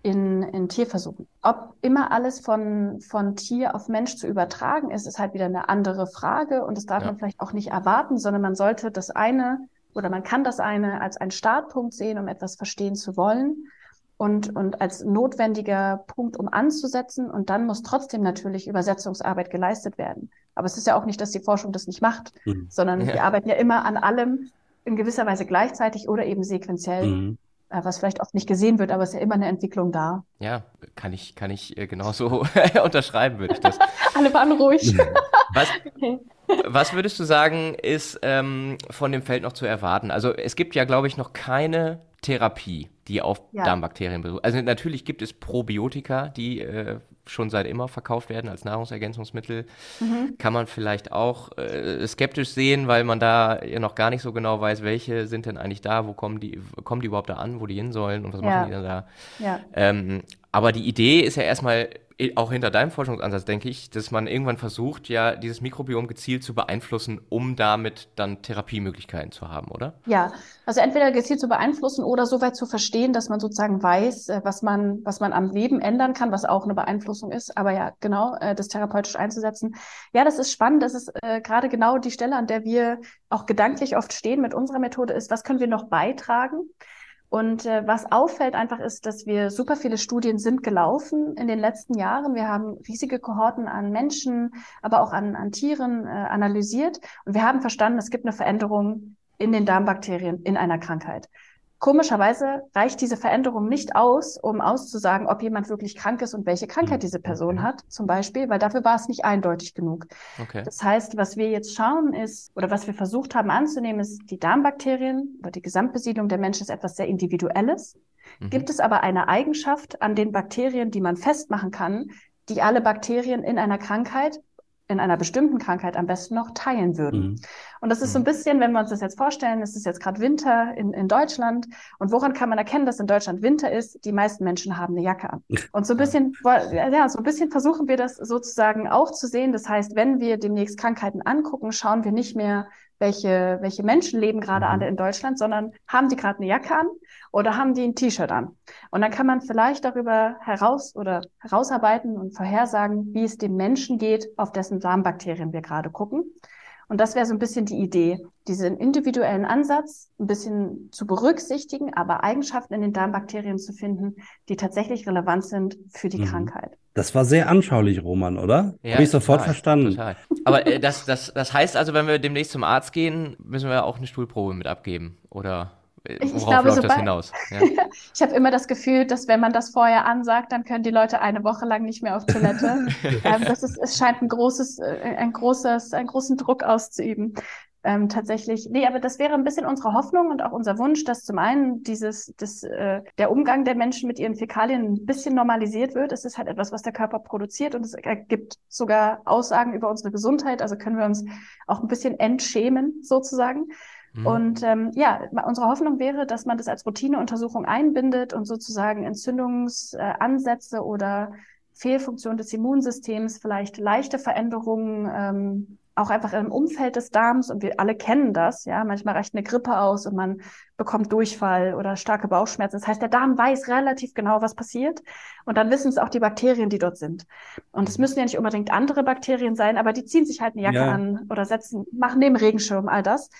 in, in Tierversuchen. Ob immer alles von, von Tier auf Mensch zu übertragen ist, ist halt wieder eine andere Frage und das darf ja. man vielleicht auch nicht erwarten, sondern man sollte das eine oder man kann das eine als einen Startpunkt sehen, um etwas verstehen zu wollen und, und als notwendiger Punkt, um anzusetzen. Und dann muss trotzdem natürlich Übersetzungsarbeit geleistet werden. Aber es ist ja auch nicht, dass die Forschung das nicht macht, mhm. sondern ja. wir arbeiten ja immer an allem in gewisser Weise gleichzeitig oder eben sequenziell. Mhm äh, was vielleicht oft nicht gesehen wird, aber es ist ja immer eine Entwicklung da. Ja, kann ich, kann ich äh, genauso unterschreiben, würde ich das. Alle waren ruhig. was, okay. Was würdest du sagen, ist ähm, von dem Feld noch zu erwarten? Also es gibt ja, glaube ich, noch keine Therapie, die auf ja. Darmbakterien beruht. Also natürlich gibt es Probiotika, die äh, schon seit immer verkauft werden als Nahrungsergänzungsmittel. Mhm. Kann man vielleicht auch äh, skeptisch sehen, weil man da ja noch gar nicht so genau weiß, welche sind denn eigentlich da, wo kommen die, kommen die überhaupt da an, wo die hin sollen und was ja. machen die dann da. Ja. Ähm, aber die Idee ist ja erstmal auch hinter deinem Forschungsansatz, denke ich, dass man irgendwann versucht, ja, dieses Mikrobiom gezielt zu beeinflussen, um damit dann Therapiemöglichkeiten zu haben, oder? Ja, also entweder gezielt zu beeinflussen oder so weit zu verstehen, dass man sozusagen weiß, äh, was man, was man am Leben ändern kann, was auch eine Beeinflussung ist. Aber ja, genau, äh, das therapeutisch einzusetzen. Ja, das ist spannend. Das ist äh, gerade genau die Stelle, an der wir auch gedanklich oft stehen mit unserer Methode, ist, was können wir noch beitragen? Und äh, was auffällt einfach ist, dass wir super viele Studien sind gelaufen in den letzten Jahren. Wir haben riesige Kohorten an Menschen, aber auch an, an Tieren äh, analysiert. Und wir haben verstanden, es gibt eine Veränderung in den Darmbakterien in einer Krankheit. Komischerweise reicht diese Veränderung nicht aus, um auszusagen, ob jemand wirklich krank ist und welche Krankheit mhm. diese Person okay. hat, zum Beispiel, weil dafür war es nicht eindeutig genug. Okay. Das heißt, was wir jetzt schauen ist, oder was wir versucht haben anzunehmen, ist, die Darmbakterien oder die Gesamtbesiedlung der Menschen ist etwas sehr Individuelles. Mhm. Gibt es aber eine Eigenschaft an den Bakterien, die man festmachen kann, die alle Bakterien in einer Krankheit in einer bestimmten Krankheit am besten noch teilen würden. Mhm. Und das ist so ein mhm. bisschen, wenn wir uns das jetzt vorstellen, es ist jetzt gerade Winter in, in Deutschland. Und woran kann man erkennen, dass in Deutschland Winter ist? Die meisten Menschen haben eine Jacke an. Und so ein bisschen, ja, so ein bisschen versuchen wir das sozusagen auch zu sehen. Das heißt, wenn wir demnächst Krankheiten angucken, schauen wir nicht mehr, welche, welche Menschen leben gerade mhm. alle in Deutschland, sondern haben die gerade eine Jacke an oder haben die ein T-Shirt an? Und dann kann man vielleicht darüber heraus oder herausarbeiten und vorhersagen, wie es dem Menschen geht, auf dessen Darmbakterien wir gerade gucken. Und das wäre so ein bisschen die Idee, diesen individuellen Ansatz ein bisschen zu berücksichtigen, aber Eigenschaften in den Darmbakterien zu finden, die tatsächlich relevant sind für die mhm. Krankheit. Das war sehr anschaulich, Roman, oder? Ja, Habe ich sofort total, verstanden. Total. Aber äh, das, das, das heißt also, wenn wir demnächst zum Arzt gehen, müssen wir auch eine Stuhlprobe mit abgeben, oder? Ich, ich glaube, läuft das hinaus? Ja. ich habe immer das Gefühl, dass wenn man das vorher ansagt, dann können die Leute eine Woche lang nicht mehr auf Toilette. ähm, das ist, es scheint ein großes, äh, ein großes, einen großen Druck auszuüben. Ähm, tatsächlich, nee, aber das wäre ein bisschen unsere Hoffnung und auch unser Wunsch, dass zum einen dieses, das, äh, der Umgang der Menschen mit ihren Fäkalien ein bisschen normalisiert wird. Es ist halt etwas, was der Körper produziert und es ergibt sogar Aussagen über unsere Gesundheit. Also können wir uns auch ein bisschen entschämen sozusagen. Mhm. Und ähm, ja, unsere Hoffnung wäre, dass man das als Routineuntersuchung einbindet und sozusagen Entzündungsansätze oder Fehlfunktion des Immunsystems, vielleicht leichte Veränderungen ähm, auch einfach im Umfeld des Darms und wir alle kennen das, ja, manchmal reicht eine Grippe aus und man bekommt Durchfall oder starke Bauchschmerzen. Das heißt, der Darm weiß relativ genau, was passiert und dann wissen es auch die Bakterien, die dort sind. Und es müssen ja nicht unbedingt andere Bakterien sein, aber die ziehen sich halt eine Jacke ja. an oder setzen, machen den Regenschirm, all das.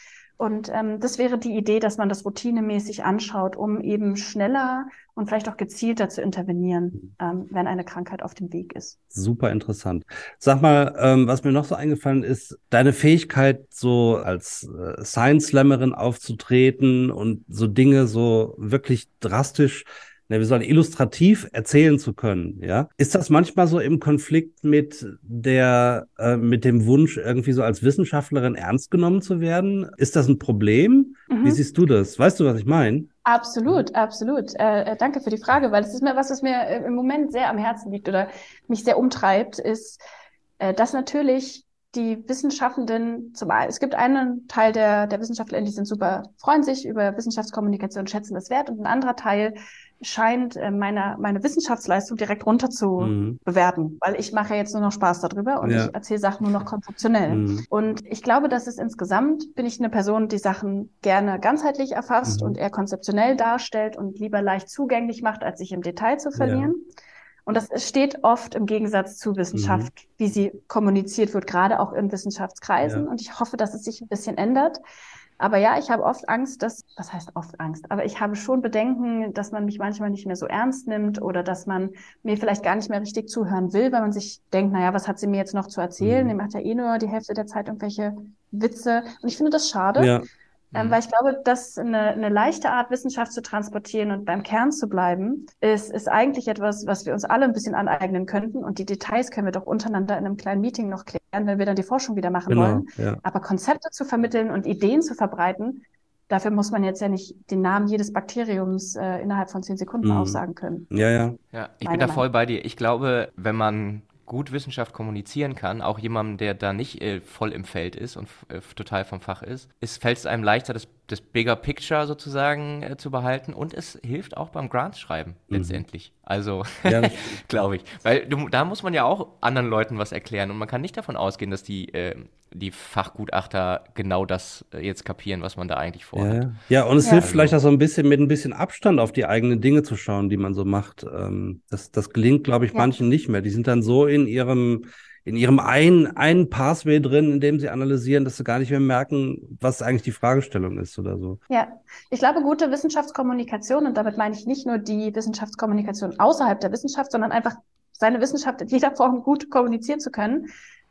Und ähm, das wäre die Idee, dass man das routinemäßig anschaut, um eben schneller und vielleicht auch gezielter zu intervenieren, ähm, wenn eine Krankheit auf dem Weg ist. Super interessant. Sag mal, ähm, was mir noch so eingefallen ist, deine Fähigkeit, so als äh, Science-Slammerin aufzutreten und so Dinge so wirklich drastisch na, wir sollen illustrativ erzählen zu können, ja. Ist das manchmal so im Konflikt mit der, äh, mit dem Wunsch, irgendwie so als Wissenschaftlerin ernst genommen zu werden? Ist das ein Problem? Mhm. Wie siehst du das? Weißt du, was ich meine? Absolut, absolut. Äh, äh, danke für die Frage, weil es ist mir was, was mir äh, im Moment sehr am Herzen liegt oder mich sehr umtreibt, ist, äh, dass natürlich die Wissenschaften zumal es gibt einen Teil der, der Wissenschaftler, die sind super, freuen sich über Wissenschaftskommunikation, schätzen das wert und ein anderer Teil scheint äh, meine, meine Wissenschaftsleistung direkt runter zu mhm. bewerten, weil ich mache jetzt nur noch Spaß darüber und ja. ich erzähle Sachen nur noch konzeptionell. Mhm. Und ich glaube, dass es insgesamt bin ich eine Person, die Sachen gerne ganzheitlich erfasst mhm. und eher konzeptionell darstellt und lieber leicht zugänglich macht, als sich im Detail zu verlieren. Ja. Und das steht oft im Gegensatz zu Wissenschaft, mhm. wie sie kommuniziert wird, gerade auch in Wissenschaftskreisen. Ja. Und ich hoffe, dass es sich ein bisschen ändert. Aber ja, ich habe oft Angst, dass, was heißt oft Angst, aber ich habe schon Bedenken, dass man mich manchmal nicht mehr so ernst nimmt oder dass man mir vielleicht gar nicht mehr richtig zuhören will, weil man sich denkt, naja, was hat sie mir jetzt noch zu erzählen? Mhm. Die macht ja eh nur die Hälfte der Zeit irgendwelche Witze. Und ich finde das schade. Ja. Ähm, mhm. weil ich glaube, dass eine, eine leichte Art, Wissenschaft zu transportieren und beim Kern zu bleiben, ist, ist eigentlich etwas, was wir uns alle ein bisschen aneignen könnten. Und die Details können wir doch untereinander in einem kleinen Meeting noch klären, wenn wir dann die Forschung wieder machen genau, wollen. Ja. Aber Konzepte zu vermitteln und Ideen zu verbreiten, dafür muss man jetzt ja nicht den Namen jedes Bakteriums äh, innerhalb von zehn Sekunden mhm. aussagen können. Ja, ja. Ja, ich bin da voll bei dir. Ich glaube, wenn man gut Wissenschaft kommunizieren kann, auch jemandem, der da nicht äh, voll im Feld ist und äh, total vom Fach ist, ist fällt es einem leichter, das, das Bigger Picture sozusagen äh, zu behalten und es hilft auch beim Grants-Schreiben mhm. letztendlich. Also, ja, glaube ich. Weil du, da muss man ja auch anderen Leuten was erklären und man kann nicht davon ausgehen, dass die, äh, die Fachgutachter genau das äh, jetzt kapieren, was man da eigentlich vorhat. Ja, ja und es ja, hilft also. vielleicht auch so ein bisschen mit ein bisschen Abstand auf die eigenen Dinge zu schauen, die man so macht. Ähm, das, das gelingt, glaube ich, manchen nicht mehr. Die sind dann so in ihrem in ihrem einen, einen Pathway drin, in dem sie analysieren, dass sie gar nicht mehr merken, was eigentlich die Fragestellung ist oder so. Ja, ich glaube, gute Wissenschaftskommunikation, und damit meine ich nicht nur die Wissenschaftskommunikation außerhalb der Wissenschaft, sondern einfach seine Wissenschaft in jeder Form gut kommunizieren zu können,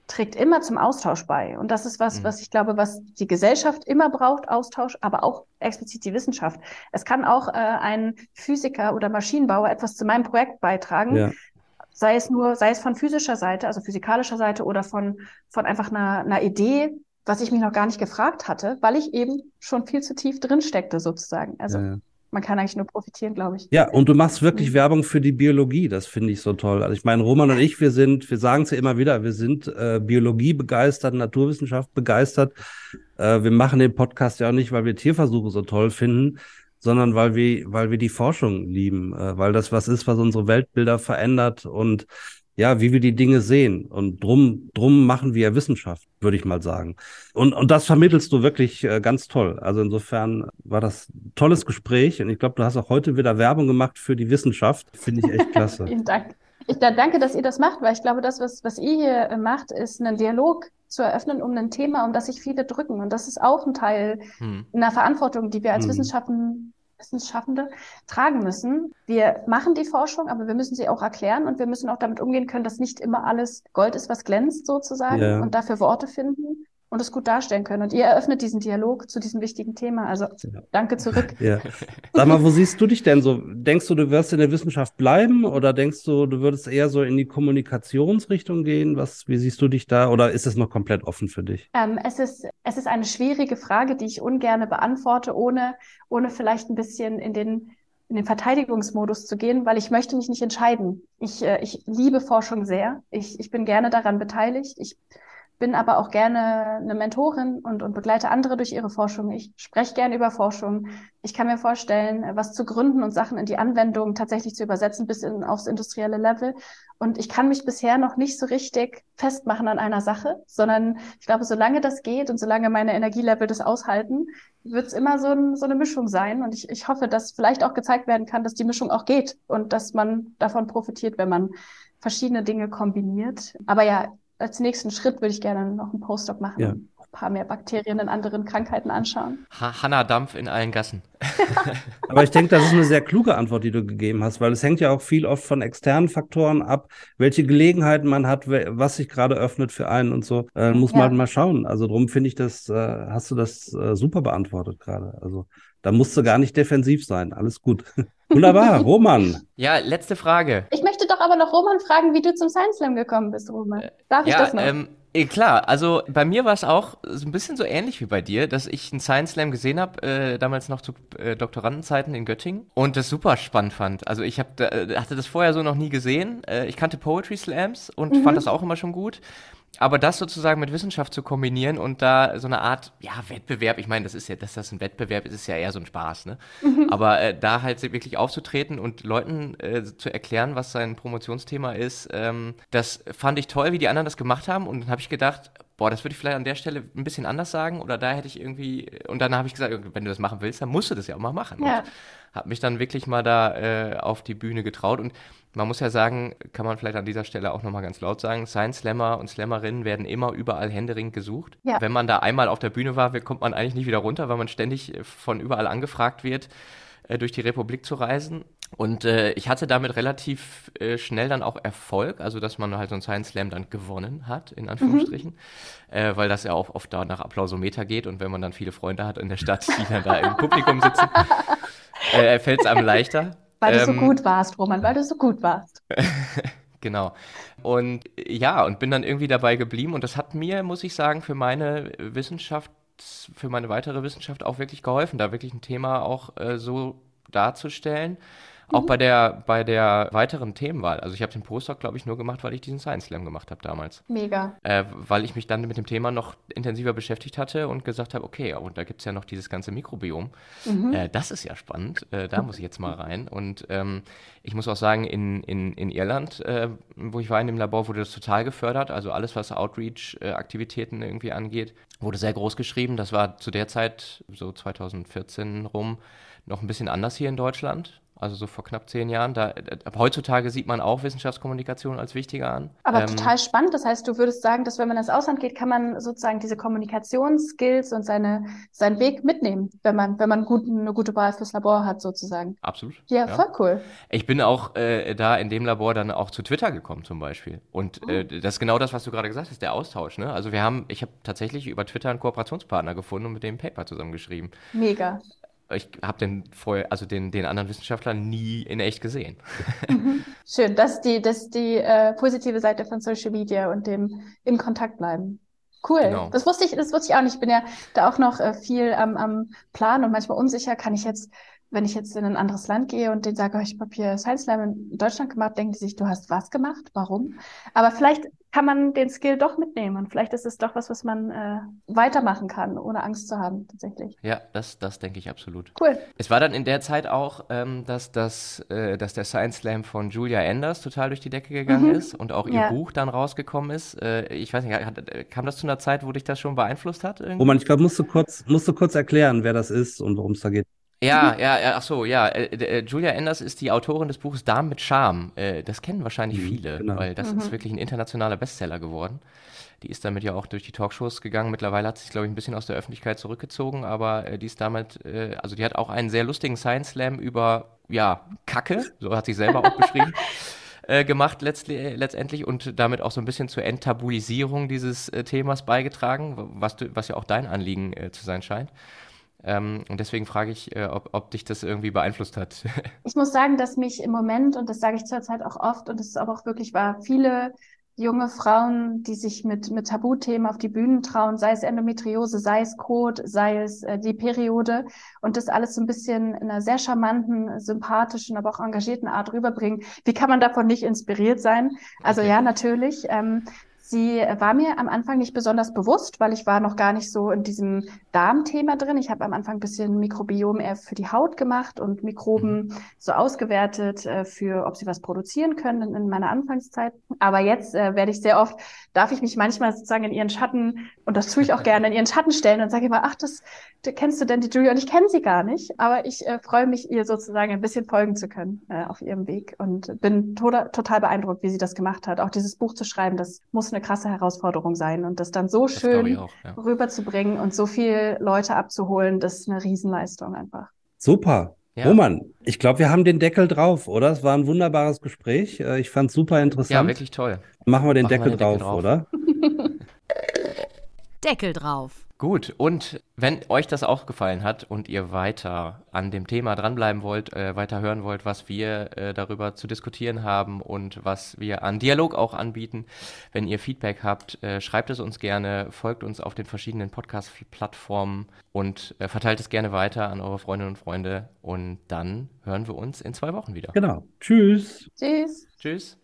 trägt immer zum Austausch bei. Und das ist was, mhm. was ich glaube, was die Gesellschaft immer braucht, Austausch, aber auch explizit die Wissenschaft. Es kann auch äh, ein Physiker oder Maschinenbauer etwas zu meinem Projekt beitragen, ja sei es nur, sei es von physischer Seite, also physikalischer Seite oder von, von einfach einer, einer Idee, was ich mich noch gar nicht gefragt hatte, weil ich eben schon viel zu tief drin steckte sozusagen. Also ja, man kann eigentlich nur profitieren, glaube ich. Ja, und du machst wirklich mhm. Werbung für die Biologie, das finde ich so toll. Also ich meine, Roman und ich, wir sind, wir sagen es ja immer wieder, wir sind äh, Biologie begeistert, Naturwissenschaft begeistert. Äh, wir machen den Podcast ja auch nicht, weil wir Tierversuche so toll finden, sondern weil wir, weil wir die Forschung lieben, äh, weil das was ist, was unsere Weltbilder verändert und ja, wie wir die Dinge sehen. Und drum, drum machen wir Wissenschaft, würde ich mal sagen. Und, und das vermittelst du wirklich äh, ganz toll. Also insofern war das ein tolles Gespräch. Und ich glaube, du hast auch heute wieder Werbung gemacht für die Wissenschaft. Finde ich echt klasse. Vielen Dank. Ich danke, dass ihr das macht, weil ich glaube, das, was, was ihr hier äh, macht, ist einen Dialog zu eröffnen um ein Thema, um das sich viele drücken. Und das ist auch ein Teil hm. einer Verantwortung, die wir als hm. Wissenschaften, Wissenschaftende tragen müssen. Wir machen die Forschung, aber wir müssen sie auch erklären und wir müssen auch damit umgehen können, dass nicht immer alles Gold ist, was glänzt sozusagen ja. und dafür Worte finden und es gut darstellen können. Und ihr eröffnet diesen Dialog zu diesem wichtigen Thema. Also danke zurück. Ja. Sag mal, wo siehst du dich denn so? Denkst du, du wirst in der Wissenschaft bleiben oder denkst du, du würdest eher so in die Kommunikationsrichtung gehen? Was, wie siehst du dich da oder ist es noch komplett offen für dich? Ähm, es, ist, es ist eine schwierige Frage, die ich ungerne beantworte, ohne, ohne vielleicht ein bisschen in den in den Verteidigungsmodus zu gehen, weil ich möchte mich nicht entscheiden. Ich, äh, ich liebe Forschung sehr. Ich, ich bin gerne daran beteiligt. Ich bin aber auch gerne eine Mentorin und, und begleite andere durch ihre Forschung. Ich spreche gerne über Forschung. Ich kann mir vorstellen, was zu gründen und Sachen in die Anwendung tatsächlich zu übersetzen bis in, aufs industrielle Level. Und ich kann mich bisher noch nicht so richtig festmachen an einer Sache, sondern ich glaube, solange das geht und solange meine Energielevel das aushalten, wird es immer so, ein, so eine Mischung sein. Und ich, ich hoffe, dass vielleicht auch gezeigt werden kann, dass die Mischung auch geht und dass man davon profitiert, wenn man verschiedene Dinge kombiniert. Aber ja, als nächsten Schritt würde ich gerne noch einen Postdoc machen. Ja. Ein paar mehr Bakterien in anderen Krankheiten anschauen. Ha Hanna Dampf in allen Gassen. Aber ich denke, das ist eine sehr kluge Antwort, die du gegeben hast, weil es hängt ja auch viel oft von externen Faktoren ab, welche Gelegenheiten man hat, was sich gerade öffnet für einen und so. Äh, muss man halt mal schauen. Also darum finde ich das, äh, hast du das äh, super beantwortet gerade. Also da musst du gar nicht defensiv sein. Alles gut. Wunderbar, Roman. Ja, letzte Frage. Ich doch aber noch Roman fragen, wie du zum Science Slam gekommen bist, Roman. Darf ich ja, das noch? Ähm, eh, klar, also bei mir war es auch so ein bisschen so ähnlich wie bei dir, dass ich einen Science Slam gesehen habe, äh, damals noch zu äh, Doktorandenzeiten in Göttingen und das super spannend fand. Also ich hab, äh, hatte das vorher so noch nie gesehen. Äh, ich kannte Poetry Slams und mhm. fand das auch immer schon gut aber das sozusagen mit Wissenschaft zu kombinieren und da so eine Art, ja, Wettbewerb, ich meine, das ist ja, dass das ein Wettbewerb ist, ist ja eher so ein Spaß, ne? Mhm. Aber äh, da halt wirklich aufzutreten und Leuten äh, zu erklären, was sein Promotionsthema ist, ähm, das fand ich toll, wie die anderen das gemacht haben und dann habe ich gedacht, boah, das würde ich vielleicht an der Stelle ein bisschen anders sagen oder da hätte ich irgendwie, und dann habe ich gesagt, wenn du das machen willst, dann musst du das ja auch mal machen. Ja. Habe mich dann wirklich mal da äh, auf die Bühne getraut und man muss ja sagen, kann man vielleicht an dieser Stelle auch nochmal ganz laut sagen, Science Slammer und Slammerinnen werden immer überall händeringend gesucht. Ja. Wenn man da einmal auf der Bühne war, kommt man eigentlich nicht wieder runter, weil man ständig von überall angefragt wird, äh, durch die Republik zu reisen. Und äh, ich hatte damit relativ äh, schnell dann auch Erfolg, also dass man halt so ein Science Slam dann gewonnen hat, in Anführungsstrichen, mhm. äh, weil das ja auch oft da nach Applausometer geht und wenn man dann viele Freunde hat in der Stadt, die dann da im Publikum sitzen, äh, fällt es einem leichter. Weil ähm, du so ähm, gut warst, Roman, weil du so gut warst. genau. Und ja, und bin dann irgendwie dabei geblieben und das hat mir, muss ich sagen, für meine Wissenschaft, für meine weitere Wissenschaft auch wirklich geholfen, da wirklich ein Thema auch äh, so darzustellen auch mhm. bei der, bei der weiteren Themenwahl. Also ich habe den Postdoc, glaube ich, nur gemacht, weil ich diesen Science Slam gemacht habe damals. Mega. Äh, weil ich mich dann mit dem Thema noch intensiver beschäftigt hatte und gesagt habe, okay, und da gibt es ja noch dieses ganze Mikrobiom. Mhm. Äh, das ist ja spannend. Äh, da muss ich jetzt mal rein. Und ähm, ich muss auch sagen, in, in, in Irland, äh, wo ich war in dem Labor, wurde das total gefördert. Also alles, was Outreach-Aktivitäten irgendwie angeht, wurde sehr groß geschrieben. Das war zu der Zeit, so 2014 rum, noch ein bisschen anders hier in Deutschland also so vor knapp zehn Jahren. Da, äh, heutzutage sieht man auch Wissenschaftskommunikation als wichtiger an. Aber ähm, total spannend. Das heißt, du würdest sagen, dass wenn man ins Ausland geht, kann man sozusagen diese Kommunikationsskills und seine, seinen Weg mitnehmen, wenn man, wenn man gut, eine gute Wahl fürs Labor hat, sozusagen. Absolut. Ja, ja. voll cool. Ich bin auch äh, da in dem Labor dann auch zu Twitter gekommen zum Beispiel. Und äh, oh. das ist genau das, was du gerade gesagt hast, der Austausch. Ne? Also wir haben, ich habe tatsächlich über Twitter einen Kooperationspartner gefunden und mit dem Paper zusammengeschrieben. Mega ich habe den vorher, also den, den anderen Wissenschaftler nie in echt gesehen. Mhm. Schön, das ist die, das ist die äh, positive Seite von Social Media und dem in Kontakt bleiben. Cool. Genau. Das wusste ich, das wusste ich auch nicht. Ich bin ja da auch noch äh, viel am, am Plan und manchmal unsicher. Kann ich jetzt, wenn ich jetzt in ein anderes Land gehe und denen sage, oh, ich habe hier Science Slam in Deutschland gemacht, denken die sich, du hast was gemacht? Warum? Aber vielleicht kann man den Skill doch mitnehmen und vielleicht ist es doch was, was man äh, weitermachen kann, ohne Angst zu haben, tatsächlich. Ja, das, das denke ich absolut. Cool. Es war dann in der Zeit auch, ähm, dass, das, äh, dass der Science Slam von Julia Enders total durch die Decke gegangen mhm. ist und auch ihr ja. Buch dann rausgekommen ist. Äh, ich weiß nicht, hat, kam das zu einer Zeit, wo dich das schon beeinflusst hat? Irgendwie? Roman, ich glaube, musst du kurz, musst du kurz erklären, wer das ist und worum es da geht. Ja, ja, ja, ach so, ja. Äh, äh, Julia Enders ist die Autorin des Buches Damen mit Charme. Äh, das kennen wahrscheinlich mhm, viele, genau. weil das mhm. ist wirklich ein internationaler Bestseller geworden. Die ist damit ja auch durch die Talkshows gegangen. Mittlerweile hat sie sich, glaube ich, ein bisschen aus der Öffentlichkeit zurückgezogen, aber die ist damit, äh, also die hat auch einen sehr lustigen Science Slam über, ja, Kacke, so hat sie selber auch beschrieben. Gemacht letztendlich und damit auch so ein bisschen zur Enttabuisierung dieses Themas beigetragen, was, du, was ja auch dein Anliegen zu sein scheint. Ähm, und deswegen frage ich, äh, ob, ob dich das irgendwie beeinflusst hat. ich muss sagen, dass mich im Moment, und das sage ich zurzeit auch oft, und das ist aber auch wirklich wahr, viele junge Frauen, die sich mit, mit Tabuthemen auf die Bühnen trauen, sei es Endometriose, sei es Kot, sei es äh, die Periode und das alles so ein bisschen in einer sehr charmanten, sympathischen, aber auch engagierten Art rüberbringen. Wie kann man davon nicht inspiriert sein? Also ja, natürlich. Ähm, Sie war mir am Anfang nicht besonders bewusst, weil ich war noch gar nicht so in diesem Darmthema drin. Ich habe am Anfang ein bisschen Mikrobiom eher für die Haut gemacht und Mikroben mhm. so ausgewertet äh, für, ob sie was produzieren können in, meiner Anfangszeit. Aber jetzt äh, werde ich sehr oft, darf ich mich manchmal sozusagen in ihren Schatten, und das tue ich auch gerne, in ihren Schatten stellen und sage immer, ach, das kennst du denn die Julia? Und ich kenne sie gar nicht, aber ich äh, freue mich, ihr sozusagen ein bisschen folgen zu können äh, auf ihrem Weg und bin to total beeindruckt, wie sie das gemacht hat. Auch dieses Buch zu schreiben, das muss eine eine krasse Herausforderung sein. Und das dann so das schön auch, ja. rüberzubringen und so viele Leute abzuholen, das ist eine Riesenleistung einfach. Super. Ja. Roman, ich glaube, wir haben den Deckel drauf, oder? Es war ein wunderbares Gespräch. Äh, ich fand es super interessant. Ja, wirklich toll. Machen wir den, Machen Deckel, wir den drauf, Deckel drauf, oder? Deckel drauf. Gut, und wenn euch das auch gefallen hat und ihr weiter an dem Thema dranbleiben wollt, äh, weiter hören wollt, was wir äh, darüber zu diskutieren haben und was wir an Dialog auch anbieten, wenn ihr Feedback habt, äh, schreibt es uns gerne, folgt uns auf den verschiedenen Podcast-Plattformen und äh, verteilt es gerne weiter an eure Freundinnen und Freunde. Und dann hören wir uns in zwei Wochen wieder. Genau. Tschüss. Tschüss. Tschüss.